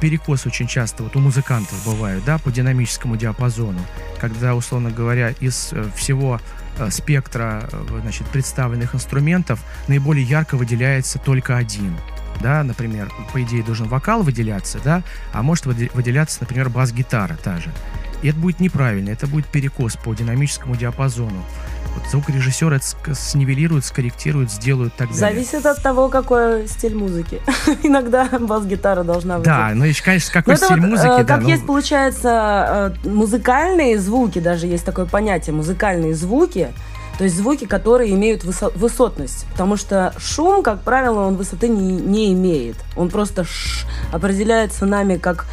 Speaker 1: перекос очень часто вот у музыкантов бывает, да, по динамическому диапазону, когда, условно говоря, из э, всего э, спектра э, значит, представленных инструментов наиболее ярко выделяется только один да, например, по идее должен вокал выделяться, да, а может выделяться, например, бас-гитара та же. И это будет неправильно, это будет перекос по динамическому диапазону. Вот звукорежиссер это снивелирует, скорректирует, сделают так
Speaker 2: далее. Зависит от того, какой стиль музыки. (laughs) Иногда бас-гитара должна быть.
Speaker 1: Да, ну и, конечно, какой ну, стиль вот, музыки. Э,
Speaker 2: как
Speaker 1: да,
Speaker 2: есть, ну... получается, э, музыкальные звуки, даже есть такое понятие, музыкальные звуки, то есть звуки, которые имеют высо- высотность. Потому что шум, как правило, он высоты не, не имеет. Он просто ш- определяется нами как,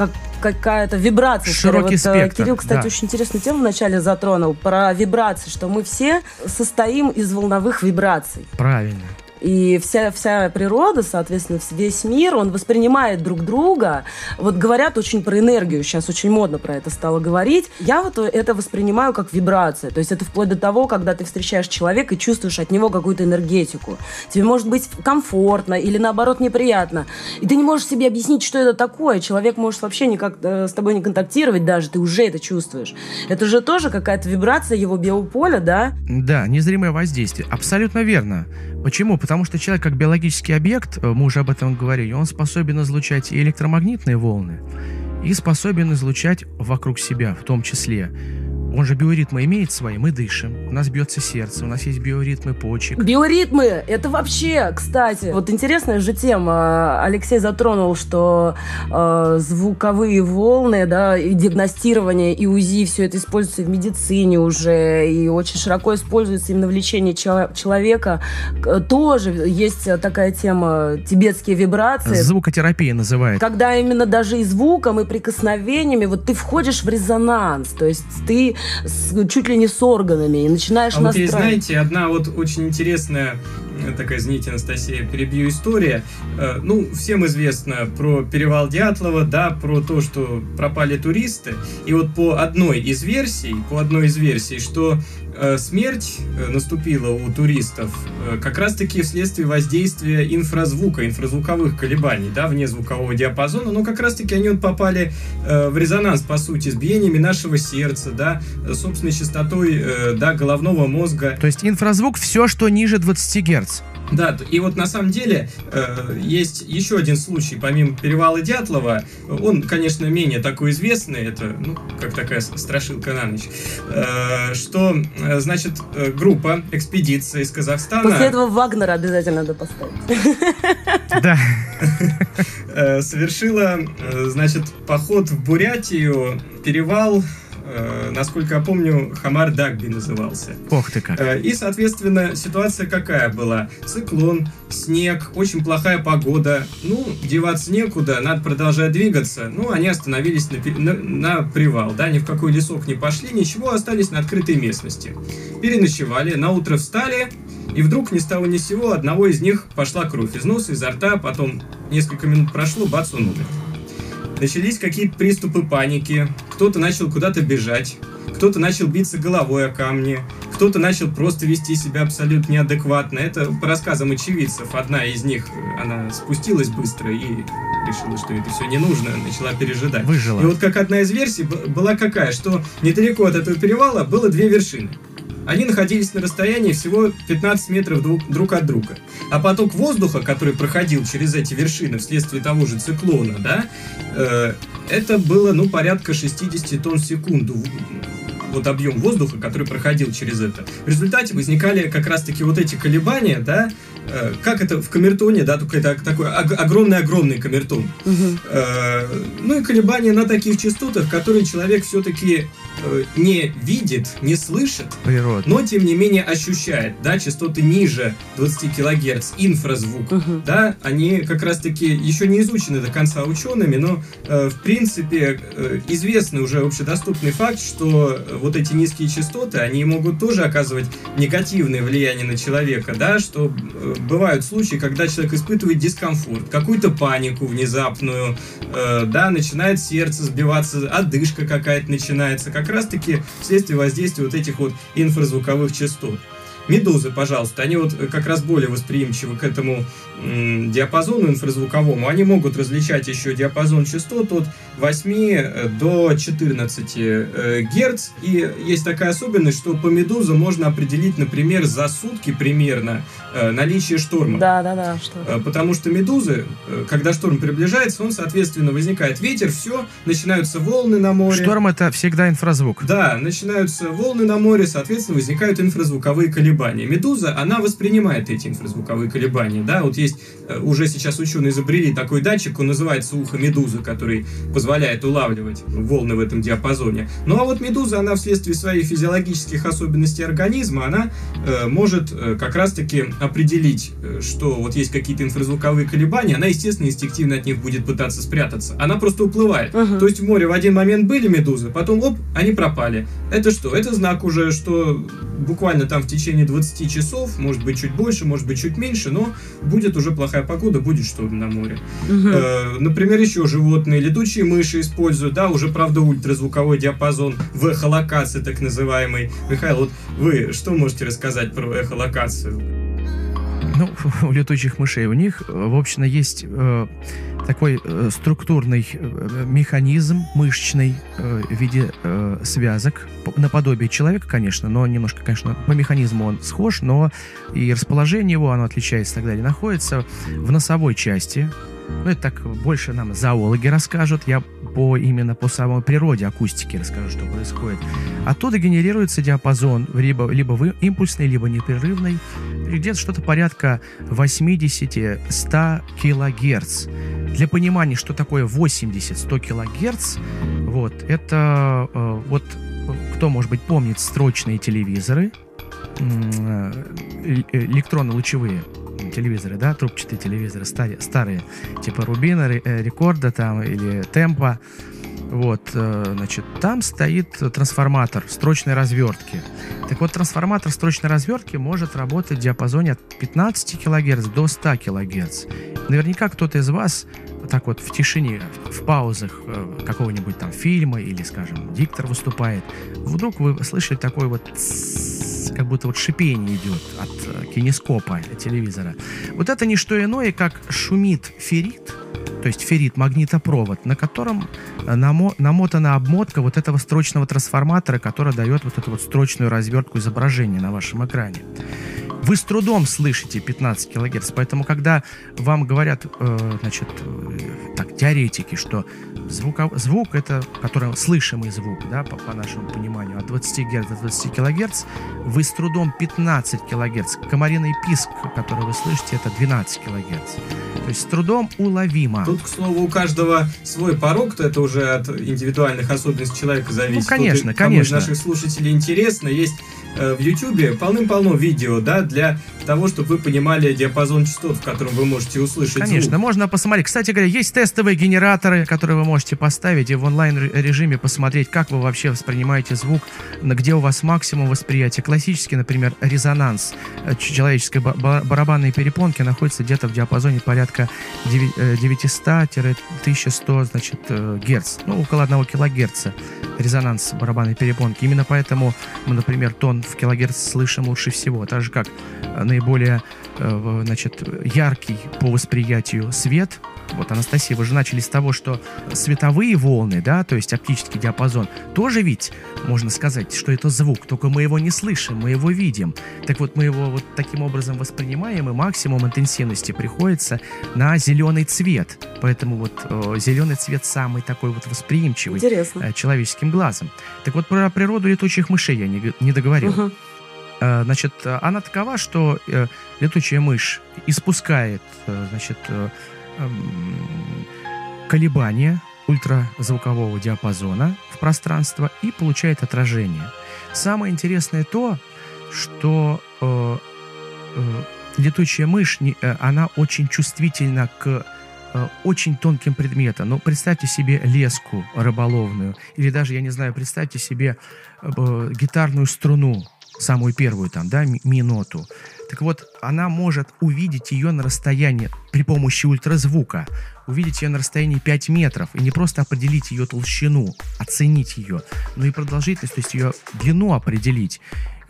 Speaker 2: как какая-то вибрация.
Speaker 1: Широкий вот, э, спектр.
Speaker 2: Кирилл, кстати, да. очень интересную тему вначале затронул про вибрации, что мы все состоим из волновых вибраций.
Speaker 1: Правильно.
Speaker 2: И вся, вся природа, соответственно, весь мир, он воспринимает друг друга. Вот говорят очень про энергию, сейчас очень модно про это стало говорить. Я вот это воспринимаю как вибрация. То есть это вплоть до того, когда ты встречаешь человека и чувствуешь от него какую-то энергетику. Тебе может быть комфортно или наоборот неприятно. И ты не можешь себе объяснить, что это такое. Человек может вообще никак э, с тобой не контактировать даже, ты уже это чувствуешь. Это же тоже какая-то вибрация его биополя, да?
Speaker 1: Да, незримое воздействие. Абсолютно верно. Почему? Потому что человек как биологический объект, э, мы уже об этом говорили, он способен излучать и электромагнитные волны, и способен излучать вокруг себя в том числе Он же биоритмы имеет свои, мы дышим, у нас бьется сердце, у нас есть биоритмы почек.
Speaker 2: Биоритмы, это вообще, кстати, вот интересная же тема. Алексей затронул, что э, звуковые волны, да, и диагностирование, и УЗИ, все это используется в медицине уже, и очень широко используется именно в лечении человека. Тоже есть такая тема тибетские вибрации.
Speaker 1: Звукотерапия называется.
Speaker 2: Когда именно даже и звуком, и прикосновениями, вот ты входишь в резонанс, то есть ты с, чуть ли не с органами и начинаешь
Speaker 4: а
Speaker 2: настраивать.
Speaker 4: Вот есть, знаете, одна вот очень интересная э, такая, извините, Анастасия, перебью история. Э, ну, всем известно про перевал Дятлова, да, про то, что пропали туристы. И вот по одной из версий, по одной из версий, что смерть э, наступила у туристов э, как раз-таки вследствие воздействия инфразвука, инфразвуковых колебаний, да, вне звукового диапазона, но как раз-таки они вот попали в резонанс, по сути, с биениями нашего сердца, да, собственной частотой, да, головного мозга.
Speaker 1: То есть инфразвук все, что ниже 20 Гц.
Speaker 4: Да, и вот на самом деле э, есть еще один случай, помимо перевала Дятлова, он, конечно, менее такой известный, это, ну, как такая страшилка на ночь, э, что, э, значит, э, группа, экспедиция из Казахстана...
Speaker 2: После этого Вагнера обязательно надо поставить. (laughs)
Speaker 1: Да. (laughs)
Speaker 4: Э, совершила, значит, поход в Бурятию, перевал Э, насколько я помню, Хамар Дагби назывался.
Speaker 1: Ох ты как. Э,
Speaker 4: и, соответственно, ситуация какая была? Циклон, снег, очень плохая погода. Ну, деваться некуда, надо продолжать двигаться. Ну, они остановились на, на, на привал, да, ни в какой лесок не пошли, ничего, остались на открытой местности. Переночевали, на утро встали, и вдруг ни с того ни с сего одного из них пошла кровь из носа, изо рта, потом несколько минут прошло, бац, он умер. Начались какие-то приступы паники, кто-то начал куда-то бежать, кто-то начал биться головой о камни, кто-то начал просто вести себя абсолютно неадекватно. Это по рассказам очевидцев. Одна из них, она спустилась быстро и решила, что это все не нужно, начала пережидать.
Speaker 1: Выжила.
Speaker 4: И вот как одна из версий была какая, что недалеко от этого перевала было две вершины. Они находились на расстоянии всего 15 метров друг, от друга. А поток воздуха, который проходил через эти вершины вследствие того же циклона, да, э, это было, ну, порядка 60 тонн в секунду вот объем воздуха, который проходил через это. В результате возникали как раз-таки вот эти колебания, да, э, как это в камертоне, да, только это такой огромный-огромный камертон. Угу. Э, ну и колебания на таких частотах, которые человек все-таки э, не видит, не слышит,
Speaker 1: Природа.
Speaker 4: но тем не менее ощущает, да, частоты ниже 20 килогерц, инфразвук, угу. да, они как раз-таки еще не изучены до конца учеными, но э, в принципе э, известный уже общедоступный факт, что вот эти низкие частоты, они могут тоже оказывать негативное влияние на человека, да, что э, бывают случаи, когда человек испытывает дискомфорт, какую-то панику внезапную, э, да, начинает сердце сбиваться, одышка какая-то начинается, как раз-таки вследствие воздействия вот этих вот инфразвуковых частот. Медузы, пожалуйста, они вот как раз более восприимчивы к этому диапазону инфразвуковому. Они могут различать еще диапазон частот от 8 э, до 14 э, Герц. И есть такая особенность, что по медузам можно определить, например, за сутки примерно э, наличие шторма.
Speaker 2: Да, да, да. Что
Speaker 4: Потому что медузы, когда шторм приближается, он, соответственно, возникает ветер, все, начинаются волны на море.
Speaker 1: Шторм это всегда инфразвук.
Speaker 4: Да, начинаются волны на море, соответственно, возникают инфразвуковые колебания. Медуза, она воспринимает эти инфразвуковые колебания. Да, вот есть уже сейчас ученые изобрели такой датчик, он называется ухо медузы, который позволяет улавливать волны в этом диапазоне. Ну а вот медуза, она вследствие своих физиологических особенностей организма, она э, может э, как раз-таки определить, э, что вот есть какие-то инфразвуковые колебания, она, естественно, инстинктивно от них будет пытаться спрятаться. Она просто уплывает. Uh-huh. То есть в море в один момент были медузы, потом, оп, они пропали. Это что? Это знак уже, что буквально там в течение 20 часов, может быть чуть больше, может быть чуть меньше, но будет уже плохая погода, будет что-то на море. Uh-huh. Э, например, еще животные, летучие мыши используют, да, уже, правда, ультразвуковой диапазон в эхолокации так называемый. Михаил, вот вы что можете рассказать про эхолокацию?
Speaker 1: Ну, (laughs) у летучих мышей. У них, в общем, есть э, такой э, структурный э, механизм мышечный э, в виде э, связок, наподобие человека, конечно, но немножко, конечно, по механизму он схож, но и расположение его, оно отличается и так далее, находится в носовой части Ну, это так больше нам зоологи расскажут. Я по именно по самой природе акустики расскажу, что происходит. Оттуда генерируется диапазон либо, либо импульсный, либо непрерывный. Где-то что-то порядка 80-100 килогерц. Для понимания, что такое 80-100 килогерц, вот, это э, вот кто, может быть, помнит строчные телевизоры, э, электронно-лучевые телевизоры, да, трубчатые телевизоры старые, старые типа Рубина, э, Рекорда там или Темпа. Вот, э, значит, там стоит трансформатор строчной развертки. Так вот, трансформатор строчной развертки может работать в диапазоне от 15 кГц до 100 кГц. Наверняка кто-то из вас так вот в тишине, в паузах э, какого-нибудь там фильма или, скажем, диктор выступает, вдруг вы слышали такой вот как будто вот шипение идет от э, кинескопа телевизора. Вот это не что иное, как шумит феррит, то есть феррит, магнитопровод, на котором э, намо намотана обмотка вот этого строчного трансформатора, который дает вот эту вот строчную развертку изображения на вашем экране. Вы с трудом слышите 15 кГц, поэтому когда вам говорят, э, значит, э, так, теоретики, что звук, звук это, который слышимый звук, да, по, по нашему пониманию, от 20 Гц до 20 кГц, вы с трудом 15 кГц. Комариный писк, который вы слышите, это 12 кГц. То есть с трудом уловимо.
Speaker 4: Тут, к слову, у каждого свой порог, то это уже от индивидуальных особенностей человека зависит.
Speaker 1: Ну, конечно,
Speaker 4: Тут,
Speaker 1: конечно.
Speaker 4: наших слушателей интересно, есть в YouTube полным-полно видео, да, для того, чтобы вы понимали диапазон частот, в котором вы можете услышать
Speaker 1: Конечно,
Speaker 4: звук.
Speaker 1: можно посмотреть. Кстати говоря, есть тестовые генераторы, которые вы можете поставить и в онлайн-режиме посмотреть, как вы вообще воспринимаете звук, где у вас максимум восприятия. Классический, например, резонанс э, человеческой барабанной перепонки находится где-то в диапазоне порядка 900-1100 э, значит, герц, ну, около 1 килогерца резонанс барабанной перепонки. Именно поэтому например, тон в килогерц слышим лучше всего, так же как э, наиболее э, значит, яркий по восприятию свет. Вот, Анастасия, вы же начали с того, что световые волны, да, то есть оптический диапазон, тоже ведь можно сказать, что это звук, только мы его не слышим, мы его видим. Так вот, мы его вот таким образом воспринимаем, и максимум интенсивности приходится на зеленый цвет. Поэтому вот э, зеленый цвет самый такой вот восприимчивый
Speaker 2: Интересно.
Speaker 1: человеческим глазом. Так вот, про природу летучих мышей я не, не договорил.
Speaker 2: Угу.
Speaker 1: Значит, она такова, что э, летучая мышь испускает, э, значит, колебания ультразвукового диапазона в пространство и получает отражение. Самое интересное то, что э, э, летучая мышь, не, э, она очень чувствительна к э, очень тонким предметам. Ну, представьте себе леску рыболовную, или даже, я не знаю, представьте себе э, гитарную струну, самую первую там, да, ми-ноту. Так вот, она может увидеть ее на расстоянии при помощи ультразвука, увидеть ее на расстоянии 5 метров, и не просто определить ее толщину, оценить ее, но и продолжительность, то есть ее длину определить.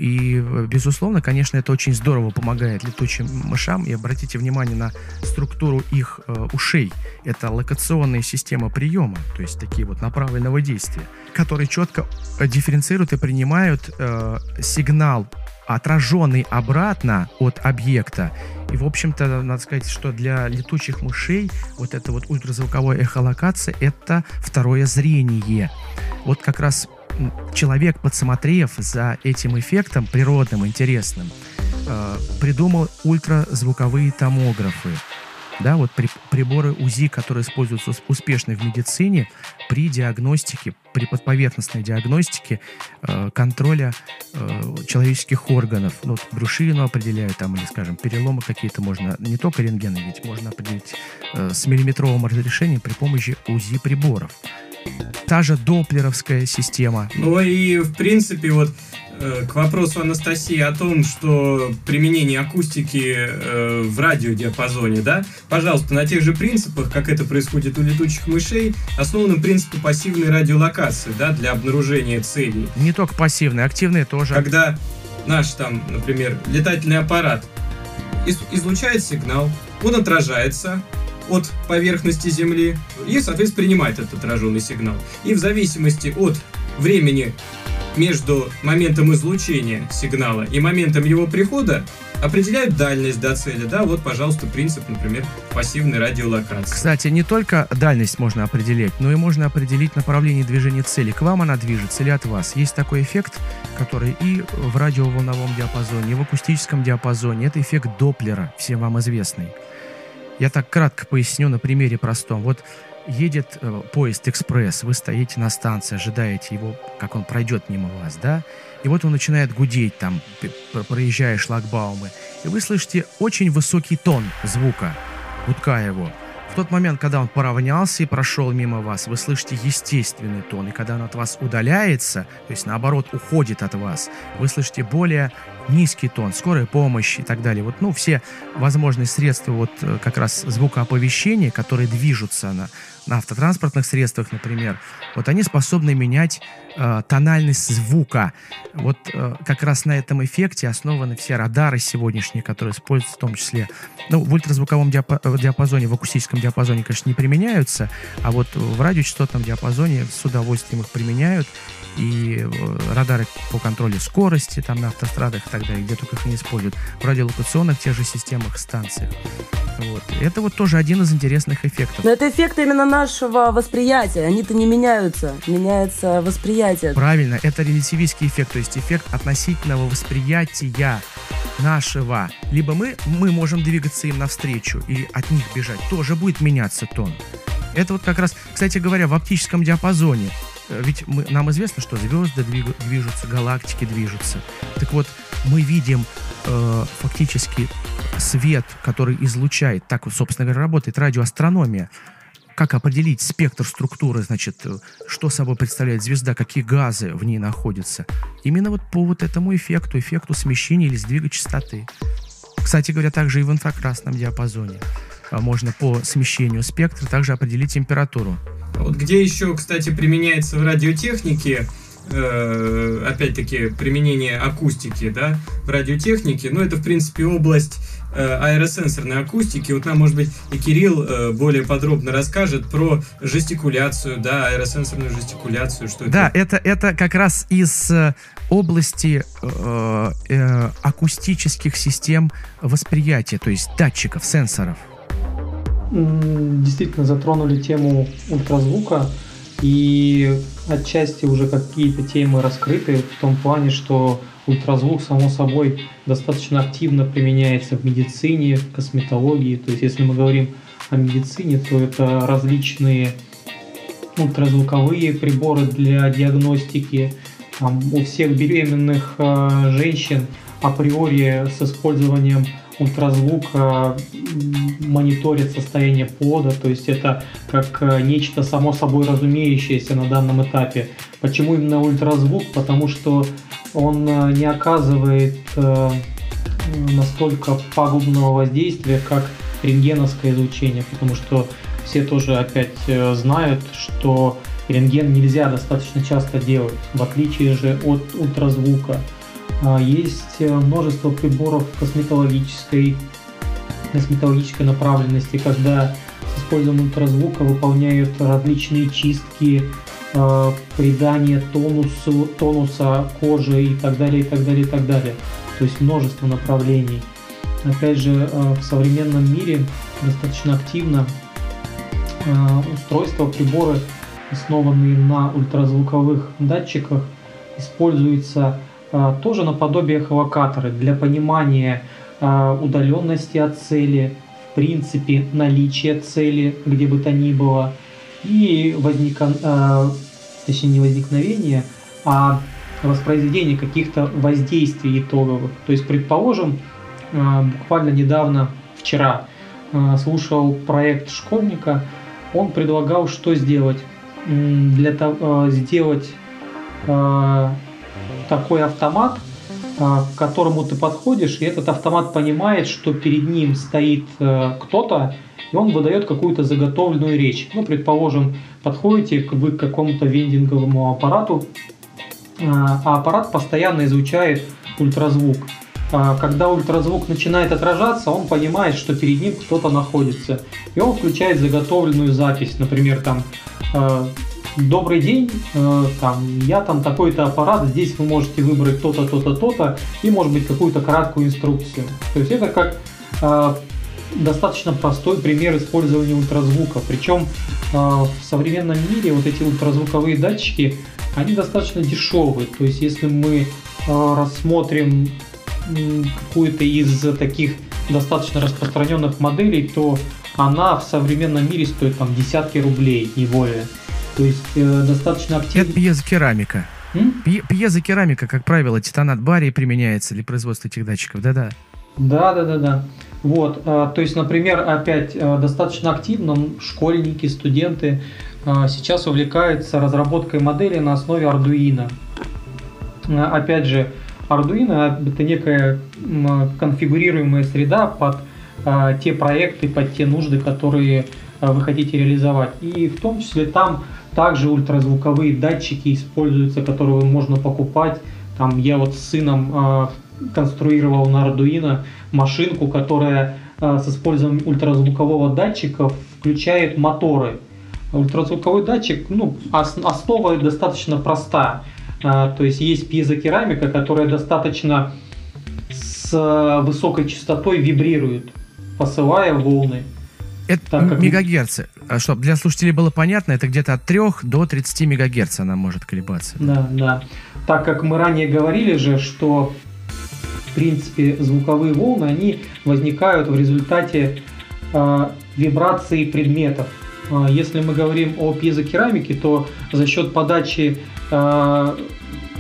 Speaker 1: И, безусловно, конечно, это очень здорово помогает летучим мышам. И обратите внимание на структуру их э, ушей. Это локационная система приема, то есть такие вот направленного действия, которые четко дифференцируют и принимают э, сигнал отраженный обратно от объекта. И, в общем-то, надо сказать, что для летучих мышей вот эта вот ультразвуковая эхолокация — это второе зрение. Вот как раз человек, подсмотрев за этим эффектом природным, интересным, э, придумал ультразвуковые томографы. Да, вот при, приборы УЗИ, которые используются успешно в медицине при диагностике, при подповерхностной диагностике э, контроля э, человеческих органов. Ну, вот брюшину определяют там, или, скажем, переломы какие-то можно, не только рентгены, ведь можно определить э, с миллиметровым разрешением при помощи УЗИ приборов. Та же доплеровская система.
Speaker 4: Ну и, в принципе, вот э, к вопросу Анастасии о том, что применение акустики э, в радиодиапазоне, да, пожалуйста, на тех же принципах, как это происходит у летучих мышей, основаны принципы пассивной радиолокации, да, для обнаружения целей.
Speaker 1: Не только пассивные, активные тоже.
Speaker 4: Когда наш там, например, летательный аппарат излучает сигнал, он отражается, от поверхности Земли и, соответственно, принимает этот отраженный сигнал. И в зависимости от времени между моментом излучения сигнала и моментом его прихода определяют дальность до цели, да, вот, пожалуйста, принцип, например, пассивной радиолокации.
Speaker 1: Кстати, не только дальность можно определять, но и можно определить направление движения цели. К вам она движется или от вас. Есть такой эффект, который и в радиоволновом диапазоне, и в акустическом диапазоне. Это эффект Доплера, всем вам известный. Я так кратко поясню на примере простом. Вот едет э, поезд экспресс, вы стоите на станции, ожидаете его, как он пройдет мимо вас, да? И вот он начинает гудеть там, проезжая шлагбаумы. И вы слышите очень высокий тон звука, гудка его. В тот момент, когда он поравнялся и прошел мимо вас, вы слышите естественный тон. И когда он от вас удаляется, то есть наоборот уходит от вас, вы слышите более низкий тон, скорая помощь и так далее. Вот, ну, все возможные средства вот э, как раз звукооповещения, которые движутся на, на автотранспортных средствах, например, вот они способны менять э, тональность звука. Вот э, как раз на этом эффекте основаны все радары сегодняшние, которые используются в том числе, ну, в ультразвуковом э, диапазоне, в акустическом диапазоне, конечно, не применяются, а вот в радиочастотном диапазоне с удовольствием их применяют и э, радары по контролю скорости там на автострадах и так далее, где только их не используют, в радиолокационных тех же системах, станциях. Вот. Это вот тоже один из интересных эффектов.
Speaker 2: Но это эффект именно нашего восприятия. Они-то не меняются. Меняется восприятие.
Speaker 1: Правильно. Это релятивистский эффект, то есть эффект относительного восприятия нашего. Либо мы, мы можем двигаться им навстречу и от них бежать. Тоже будет меняться тон. Это вот как раз, кстати говоря, в оптическом диапазоне Э, ведь мы, нам известно, что звезды движутся, галактики движутся. Так вот, мы видим э, фактически свет, который излучает, так, собственно говоря, работает радиоастрономия. Как определить спектр структуры, значит, э, что собой представляет звезда, какие газы в ней находятся. Именно вот по вот этому эффекту, эффекту смещения или сдвига частоты. Кстати говоря, также и в инфракрасном диапазоне а можно по смещению спектра также определить температуру.
Speaker 4: Вот где еще, кстати, применяется в радиотехнике, э, опять-таки, применение акустики, да, в радиотехнике, ну, это, в принципе, область аэросенсорной акустики. Вот нам, может быть, и Кирилл э, более подробно расскажет про жестикуляцию, да, аэросенсорную жестикуляцию, что
Speaker 1: это. Да, это, это как раз из э, области э, э, акустических систем восприятия, то есть датчиков, сенсоров
Speaker 3: действительно затронули тему ультразвука, и отчасти уже какие-то темы раскрыты в том плане, что ультразвук, само собой, достаточно активно применяется в медицине, в косметологии. То есть, если мы говорим о медицине, то это различные ультразвуковые приборы для диагностики. Там, у всех беременных э, женщин априори с использованием ультразвук э, мониторит состояние плода, то есть это как э, нечто само собой разумеющееся на данном этапе. Почему именно ультразвук? Потому что он э, не оказывает настолько пагубного воздействия, как рентгеновское излучение, потому что все тоже опять знают, что рентген нельзя достаточно часто делать, в отличие же от ультразвука. А, есть э, множество приборов косметологической, косметологической направленности, когда с использованием ультразвука выполняют различные чистки, а, придание тонусу, тонуса кожи и так далее, и так далее, и так далее. То есть множество направлений. Опять же, а, в современном мире достаточно активно устройства, приборы, основанные на ультразвуковых датчиках, используются а, тоже наподобие эхолокатора для понимания удаленности от цели, в принципе наличия цели, где бы то ни было, и возника... А, точнее не возникновение, а воспроизведение каких-то воздействий итоговых. То есть, предположим, буквально недавно, вчера, слушал проект школьника, он предлагал, что сделать. Для того, сделать такой автомат, а, к которому ты подходишь, и этот автомат понимает, что перед ним стоит э, кто-то, и он выдает какую-то заготовленную речь. Ну, предположим, подходите вы к какому-то вендинговому аппарату, а, а аппарат постоянно изучает ультразвук. А, когда ультразвук начинает отражаться, он понимает, что перед ним кто-то находится. И он включает заготовленную запись, например, там добрый день, там, я там такой-то аппарат, здесь вы можете выбрать то-то, то-то, то-то, и, может быть, какую-то краткую инструкцию. То есть это как достаточно простой пример использования ультразвука. Причем э, в современном мире вот эти ультразвуковые датчики, они достаточно дешевые. То есть если мы э, рассмотрим какую-то из таких достаточно распространенных моделей, то она в современном мире стоит там десятки рублей, не более. То есть э, достаточно активно...
Speaker 1: Это пьезокерамика. Пье- пьезокерамика, как правило, титанат бария применяется для производства этих датчиков, да-да.
Speaker 3: Да-да-да-да. Вот, э, то есть, например, опять э, достаточно активно школьники, студенты э, сейчас увлекаются разработкой модели на основе Arduino. Опять же, Arduino это некая конфигурируемая среда под те проекты, под те нужды, которые вы хотите реализовать. И в том числе там также ультразвуковые датчики используются, которые можно покупать. Там я вот с сыном конструировал на Arduino машинку, которая э, с использованием ультразвукового датчика включает моторы. Ультразвуковой датчик, ну, основа достаточно проста. Э, то есть есть пьезокерамика, которая достаточно с высокой частотой вибрирует, посылая волны.
Speaker 1: Это так, как... мегагерцы. А Чтобы для слушателей было понятно, это где-то от 3 до 30 мегагерц она может колебаться.
Speaker 3: Да, да. Так как мы ранее говорили же, что в принципе звуковые волны, они возникают в результате э, вибрации предметов. Э, если мы говорим о пьезокерамике, то за счет подачи э,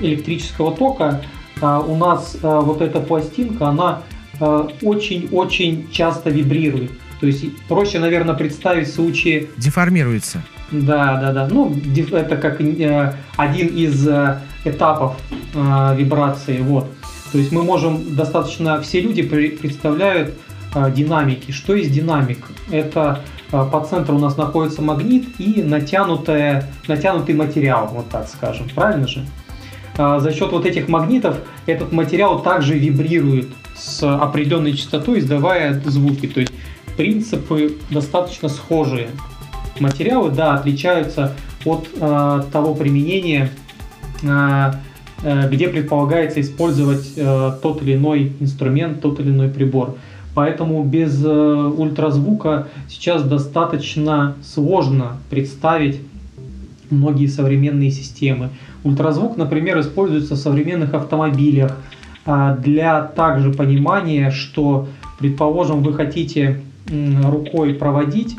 Speaker 3: электрического тока у нас вот эта пластинка, она очень-очень часто вибрирует. То есть проще, наверное, представить случаи...
Speaker 1: Деформируется.
Speaker 3: Да, да, да. Ну, это как э, один из э, этапов вибрации. Вот. То есть мы можем достаточно... Все люди представляют динамики. Что есть динамик? Это по центру у нас находится магнит и натянутая, натянутый материал, вот так скажем. Правильно же? За счет вот этих магнитов этот материал также вибрирует с определенной частотой, издавая звуки. То есть принципы достаточно схожие. Материалы, да, отличаются от э, того применения, э, э, где предполагается использовать э, тот или иной инструмент, тот или иной прибор. Поэтому без э, ультразвука сейчас достаточно сложно представить многие современные системы. Ультразвук, например, используется в современных автомобилях э, для также понимания, что, предположим, вы хотите рукой проводить.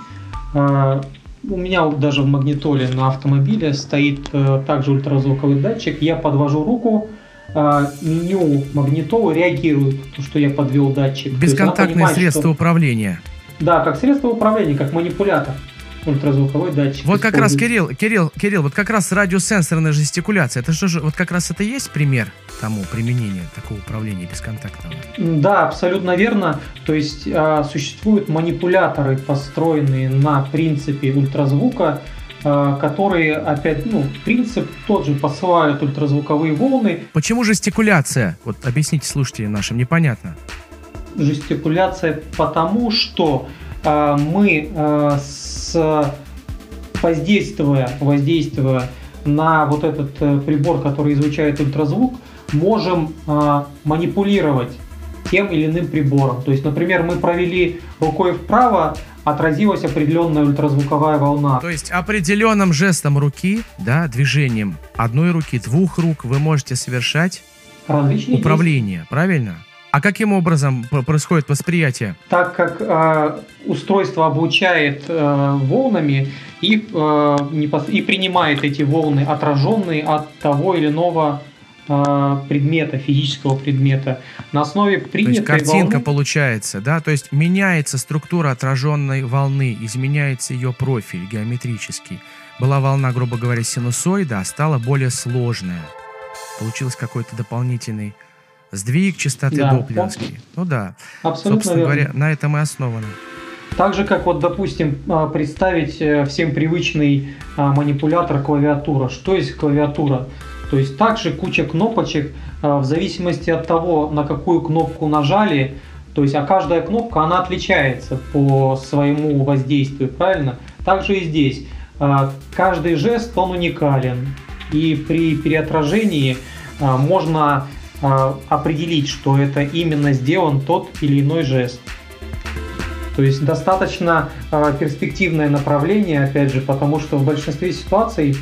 Speaker 3: У меня даже в магнитоле на автомобиле стоит э, также ультразвуковый датчик. Я подвожу руку, а, меню магнитолы реагирует, то, что я подвел датчик.
Speaker 1: Бесконтактное средство что... управления.
Speaker 3: Да, как средство управления, как манипулятор ультразвуковой датчик.
Speaker 1: Вот как раз, Кирилл, Кирилл, Кирилл, вот как раз радиосенсорная жестикуляция, это что же, вот как раз это есть пример тому применения такого управления бесконтактного?
Speaker 3: Да, абсолютно верно. То есть э, существуют манипуляторы, построенные на принципе ультразвука, э, которые опять, ну, принцип тот же, посылают ультразвуковые волны.
Speaker 1: Почему жестикуляция? Вот объясните слушателям нашим, непонятно.
Speaker 3: Жестикуляция потому, что э, мы э, воздействуя, воздействуя на вот этот э, прибор, который излучает ультразвук, можем э, манипулировать тем или иным прибором. То есть, например, мы провели рукой вправо, отразилась определенная ультразвуковая волна.
Speaker 1: То есть определенным жестом руки, да, движением одной руки, двух рук вы можете совершать Различные управление, действия. правильно? А каким образом происходит восприятие?
Speaker 3: Так как э, устройство обучает э, волнами и, э, и принимает эти волны, отраженные от того или иного э, предмета, физического предмета. На основе принятой
Speaker 1: То есть картинка
Speaker 3: волны...
Speaker 1: получается, да? То есть меняется структура отраженной волны, изменяется ее профиль геометрический. Была волна, грубо говоря, синусоида, а стала более сложная. Получился какой-то дополнительный Сдвиг частоты да, доплеровский. Ну да. Абсолютно Собственно верно. говоря, на этом и основано.
Speaker 3: Так же, как вот, допустим, а, представить э, всем привычный а, манипулятор клавиатура. Что есть клавиатура? То есть также куча кнопочек, а, в зависимости от того, на какую кнопку нажали, то есть, а каждая кнопка, она отличается по своему воздействию, правильно? Также и здесь. каждый жест, он уникален. И при переотражении можно определить, что это именно сделан тот или иной жест. То есть достаточно э, перспективное направление, опять же, потому что в большинстве ситуаций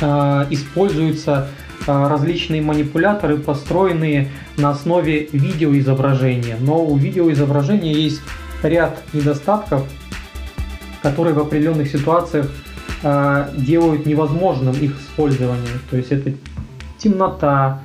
Speaker 3: э, используются различные манипуляторы, построенные на основе видеоизображения. Но у видеоизображения есть ряд недостатков, которые в определенных ситуациях делают невозможным их использование. То есть это темнота,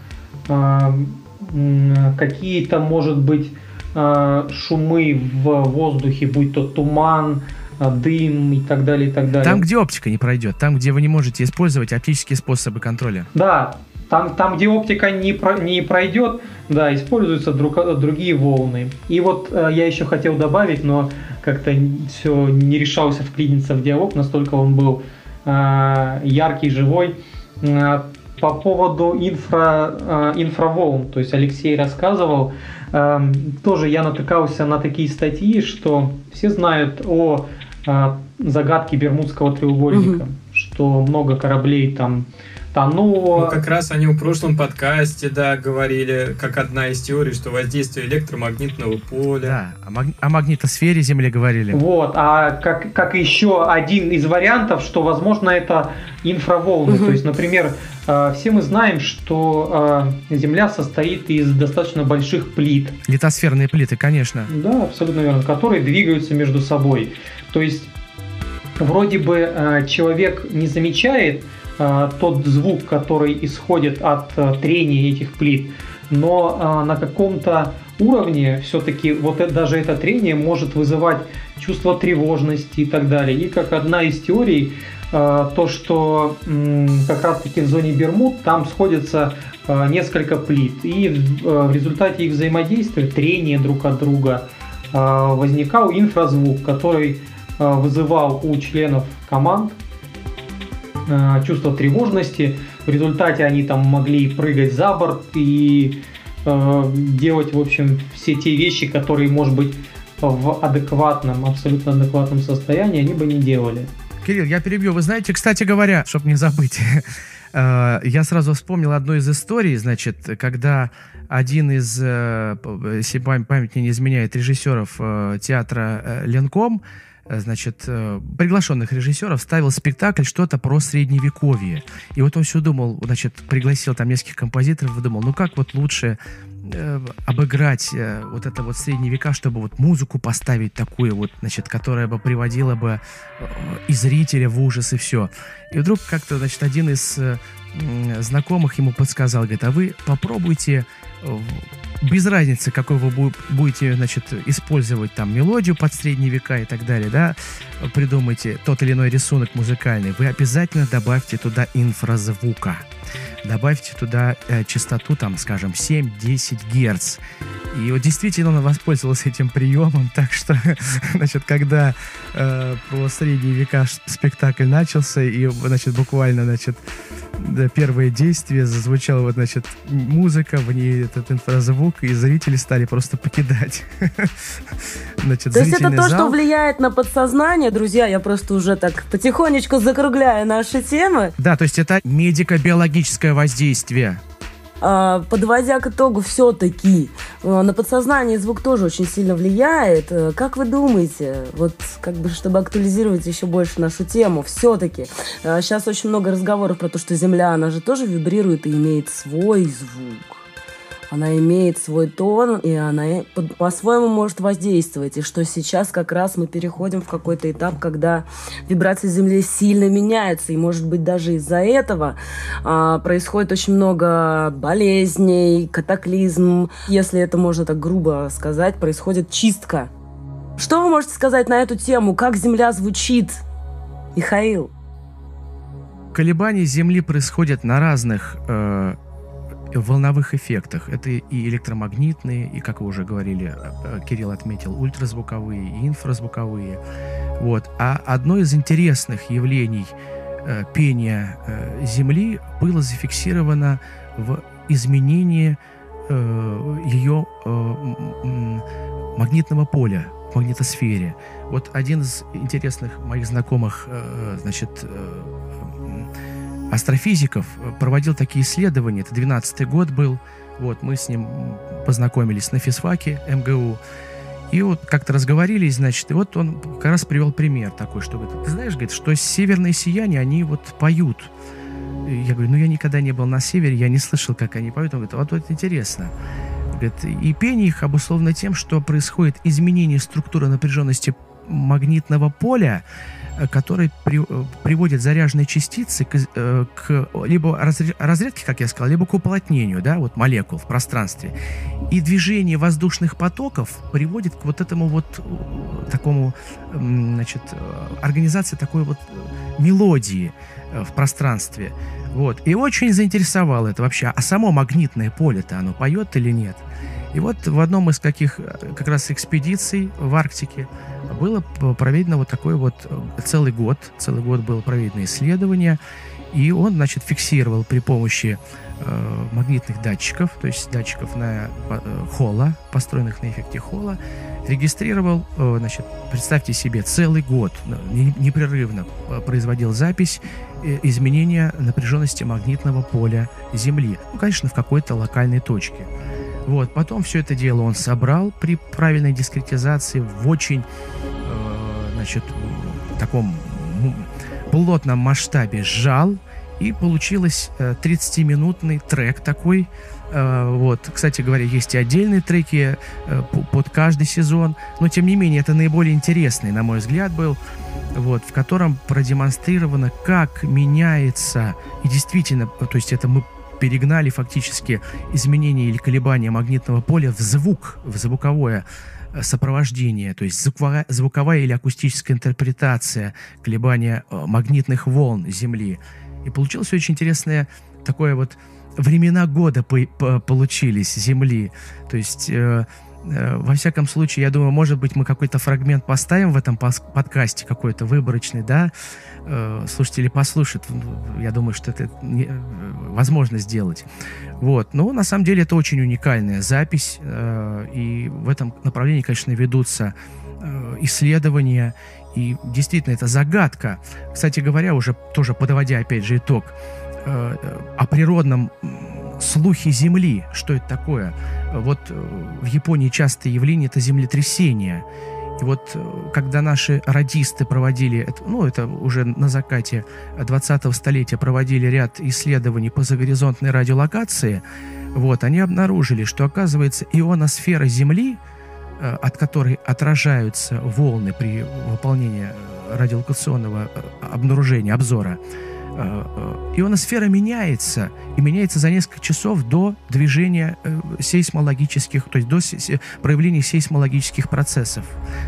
Speaker 3: какие-то, может быть, Э, шумы в воздухе, будь то туман, э, дым и так далее, и так далее.
Speaker 1: Там, где оптика не пройдет, там, где вы не можете использовать оптические способы контроля.
Speaker 3: Да, там, там где оптика не, про, не пройдет, да, используются друг, другие волны. И вот э, я еще хотел добавить, но как-то все не решался вклиниться в диалог, настолько он был э, яркий, живой. Э, по поводу инфра, э, инфраволн, то есть Алексей рассказывал, Эм, тоже я натыкался на такие статьи, что все знают о э, загадке Бермудского треугольника, угу. что много кораблей там тонуло.
Speaker 4: Ну, как раз они в прошлом подкасте, да, говорили, как одна из теорий, что воздействие электромагнитного поля.
Speaker 1: Да, о, маг... о магнитосфере Земли говорили.
Speaker 3: Вот, а как, как еще один из вариантов, что, возможно, это инфраволны. Угу. То есть, например, э, все мы знаем, что э, Земля состоит из достаточно больших плит.
Speaker 1: Литосферные плиты, конечно.
Speaker 3: Да, абсолютно верно, которые двигаются между собой. То есть, вроде бы э, человек не замечает, тот звук, который исходит от э, трения этих плит, но э, на каком-то уровне все-таки вот это, даже это трение может вызывать чувство тревожности и так далее. И как одна из теорий, то, что как раз-таки в зоне Бермуд там сходятся несколько плит, и в результате их взаимодействия, трения друг от друга, возникал инфразвук, который вызывал у членов команд Э, чувство тревожности. В результате они там могли прыгать за борт и э, делать, в общем, все те вещи, которые, может быть, в адекватном, абсолютно адекватном состоянии они бы не делали.
Speaker 1: Кирилл, я перебью. Вы знаете, кстати говоря, чтобы не забыть, (laughs) э, я сразу вспомнил одну из историй, значит, когда один из, э, если память не изменяет, режиссеров театра Ленком Э, значит, э, приглашенных режиссеров ставил спектакль что-то про средневековье. И вот он все думал, значит, пригласил там нескольких композиторов и думал, ну как вот лучше э, обыграть э, вот это вот средние века, чтобы вот музыку поставить такую вот, значит, которая бы приводила бы э, и зрителя в ужас и все. И вдруг как-то, значит, один из э, знакомых ему подсказал, говорит, а вы попробуйте без разницы, какой вы будете, значит, использовать там мелодию под средние века и так далее, да, придумайте тот или иной рисунок музыкальный, вы обязательно добавьте туда инфразвука. Добавьте туда э, частоту, там, скажем, 7-10 Герц. И вот действительно он воспользовался этим приемом, (laughs) так что, значит, когда э, про средние века спектакль начался, и, значит, буквально, значит, да, первое действие зазвучала вот, значит, музыка, в ней этот инфразвук, и зрители стали просто покидать. (laughs)
Speaker 2: значит, то есть это то, зал... что влияет на подсознание, друзья, я просто уже так потихонечку закругляю наши темы.
Speaker 1: Да, то есть это медико-биологическое воздействие.
Speaker 2: А, подводя к итогу, все-таки а, на подсознание звук тоже очень сильно влияет. Э, как вы думаете, вот как бы чтобы актуализировать еще больше нашу тему, все-таки сейчас а, очень много разговоров про то, что Земля, она же тоже вибрирует и имеет свой звук она имеет свой тон, и она по-своему может воздействовать. И что сейчас как раз мы переходим в какой-то этап, когда вибрации Земли сильно меняются. И, может быть, даже из-за этого а, происходит очень много болезней, катаклизм. Если это можно так грубо сказать, происходит чистка. Что вы можете сказать на эту тему? Как Земля звучит? Михаил.
Speaker 1: Колебания Земли происходят на разных э, волновых эффектах. Это и электромагнитные, и, как вы уже говорили, э, э, Кирилл отметил, ультразвуковые и инфразвуковые. Вот. А одно из интересных явлений э, пения э, Земли было зафиксировано в изменении э, ее э, магнитного поля магнитосфере. Вот один из интересных моих знакомых, значит, астрофизиков проводил такие исследования. Это 12 год был. Вот, мы с ним познакомились на физфаке МГУ. И вот как-то разговорились, значит, и вот он как раз привел пример такой, что говорит, ты знаешь, говорит, что северные сияния, они вот поют. Я говорю, ну я никогда не был на севере, я не слышал, как они поют. Он говорит, вот это интересно. Говорит, и пение их обусловлено тем, что происходит изменение структуры напряженности магнитного поля, Э, который при, э, приводит заряженные частицы к, э, к либо разрядке, как я сказал, либо к уплотнению да, вот молекул в пространстве. И движение воздушных потоков приводит к вот этому вот такому, значит, организации такой вот мелодии в пространстве. Вот. И очень заинтересовало это вообще. А само магнитное поле-то оно поет или нет? И вот в одном из каких как раз экспедиций в Арктике было проведено вот такой вот э, целый год, целый год было проведено исследование, и он, значит, фиксировал при помощи э, магнитных датчиков, то есть датчиков на э, Холла, построенных на эффекте Холла, регистрировал, э, значит, представьте себе, целый год не, непрерывно э, производил запись э, изменения напряженности магнитного поля Земли, ну, конечно, в какой-то локальной точке. Вот, потом все это дело он собрал при правильной дискретизации в очень, э, значит, таком плотном масштабе сжал, и получилось э, 30-минутный трек такой. Э, вот, кстати говоря, есть и отдельные треки э, под каждый сезон, но тем не менее это наиболее интересный, на мой взгляд, был вот, в котором продемонстрировано, как меняется, и действительно, то есть это мы перегнали фактически изменение или колебания магнитного поля в звук, в звуковое э, сопровождение, то есть звуковая, звуковая или акустическая интерпретация колебания э, магнитных волн Земли. И получилось очень интересное такое вот времена года по, по, получились Земли. То есть э, во всяком случае, я думаю, может быть, мы какой-то фрагмент поставим в этом подкасте, какой-то выборочный, да, э, слушатели послушают. Я думаю, что это э, возможно сделать. Вот. Но на самом деле это очень уникальная запись, э, и в этом направлении, конечно, ведутся э, исследования, и действительно это загадка. Кстати говоря, уже тоже подводя опять же итог, э, о природном слухе Земли, что это такое. Вот э, в Японии частое явление это землетрясение. И вот э, когда наши радисты проводили, ну это уже на закате 20-го столетия проводили ряд исследований по загоризонтной радиолокации, вот, они обнаружили, что оказывается ионосфера Земли, э, от которой отражаются волны при выполнении радиолокационного обнаружения, обзора, ионосфера меняется, и меняется за несколько часов до движения э, сейсмологических, то есть до проявления сейсмологических процессов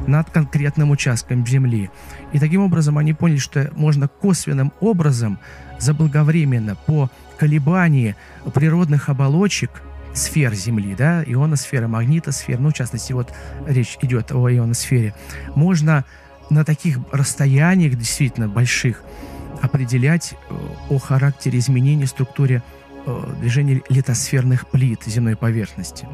Speaker 1: над конкретным участком Земли. И таким образом они поняли, что можно косвенным образом заблаговременно по колебании природных оболочек сфер Земли, да, ионосфера, магнитосфера, ну, в частности, вот речь идет о ионосфере, можно на таких расстояниях действительно больших определять э, о характере изменений структуре э, движения литосферных плит земной поверхности.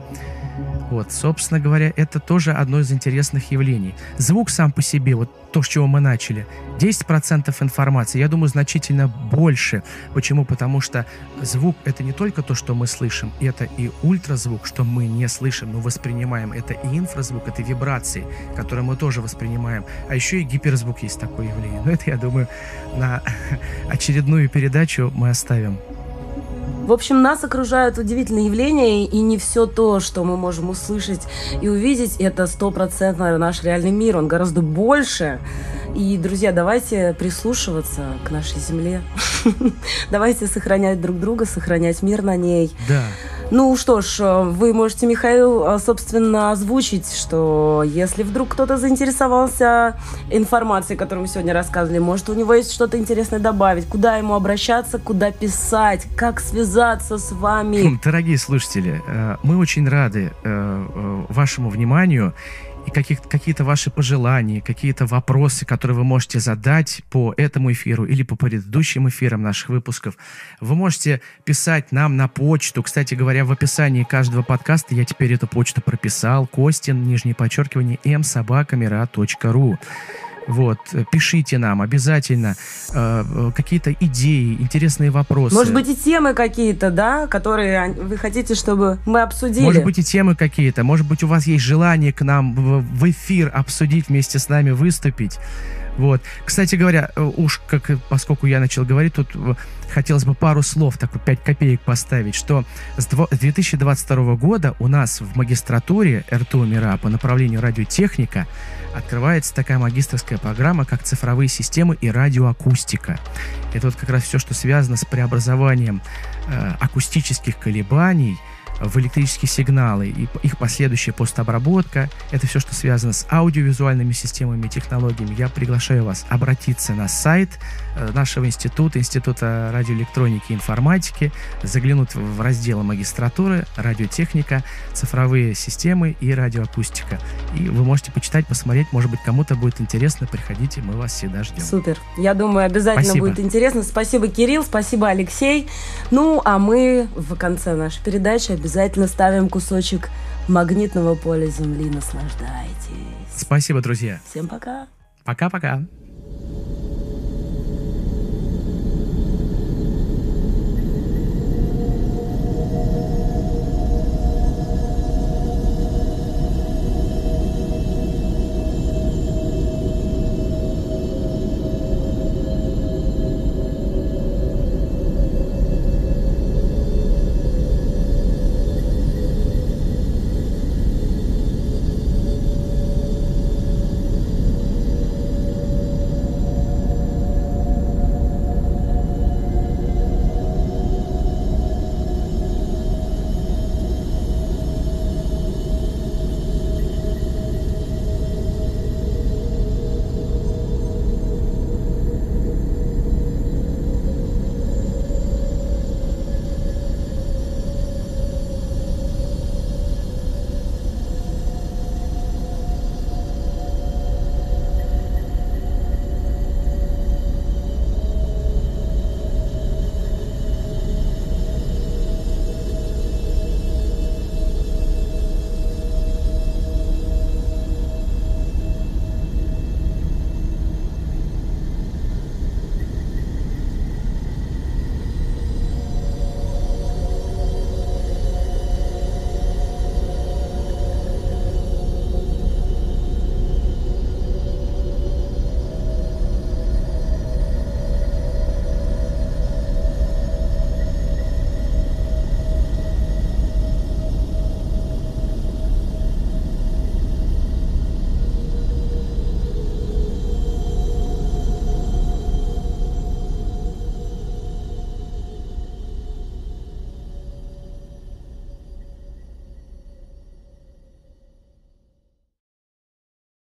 Speaker 1: Вот, собственно говоря, это тоже одно из интересных явлений. Звук сам по себе, вот то, с чего мы начали, 10% информации, я думаю, значительно больше. Почему? Потому что звук — это не только то, что мы слышим, это и ультразвук, что мы не слышим, но воспринимаем. Это и инфразвук, это вибрации, которые мы тоже воспринимаем. А еще и гиперзвук есть такое явление. Но это, я думаю, на (laughs) очередную передачу мы оставим.
Speaker 2: В общем, нас окружают удивительные явления, и не все то, что мы можем услышать и увидеть, это стопроцентно наш реальный мир. Он гораздо больше. И, друзья, давайте прислушиваться к нашей земле. (laughs) Давайте сохранять друг друга, сохранять мир на ней.
Speaker 1: Да.
Speaker 2: Ну что ж, э, вы можете, Михаил, э, собственно, озвучить, что если вдруг кто-то заинтересовался информацией, которую мы сегодня рассказывали, может, у него есть что-то интересное добавить, куда ему обращаться, куда писать, как связаться с вами.
Speaker 1: Дорогие слушатели, э, мы очень рады вашему вниманию и каких, какие-то ваши пожелания, какие-то вопросы, которые вы можете задать по этому эфиру или по предыдущим эфирам наших выпусков, вы можете писать нам на почту. Кстати говоря, в описании каждого подкаста я теперь эту почту прописал. Костин, нижнее подчеркивание, msobakамера.ру. Вот, пишите нам обязательно э, э, какие-то идеи, интересные вопросы.
Speaker 2: Может быть и темы какие-то, да, которые вы хотите, чтобы мы обсудили.
Speaker 1: Может быть и темы какие-то, может быть у вас есть желание к нам в, в эфир обсудить вместе с нами, выступить. Вот. Кстати говоря, э, уж как, поскольку я начал говорить, тут э, хотелось бы пару слов, так 5 копеек поставить, что с 2022 года у нас в магистратуре РТУ МИРА по направлению радиотехника открывается такая магистрская программа, как цифровые системы и радиоакустика. Это вот как раз все, что связано с преобразованием э, акустических колебаний – в электрические сигналы и их последующая постобработка. Это все, что связано с аудиовизуальными системами и технологиями. Я приглашаю вас обратиться на сайт нашего института, Института радиоэлектроники и информатики, заглянуть в разделы магистратуры, радиотехника, цифровые системы и радиоакустика. И вы можете почитать, посмотреть, может быть, кому-то будет интересно, приходите, мы вас всегда ждем.
Speaker 2: Супер. Я думаю, обязательно спасибо. будет интересно. Спасибо, Кирилл, спасибо, Алексей. Ну, а мы в конце нашей передачи обязательно ставим кусочек магнитного поля Земли. Наслаждайтесь.
Speaker 1: Спасибо, друзья.
Speaker 2: Всем пока.
Speaker 1: Пока-пока.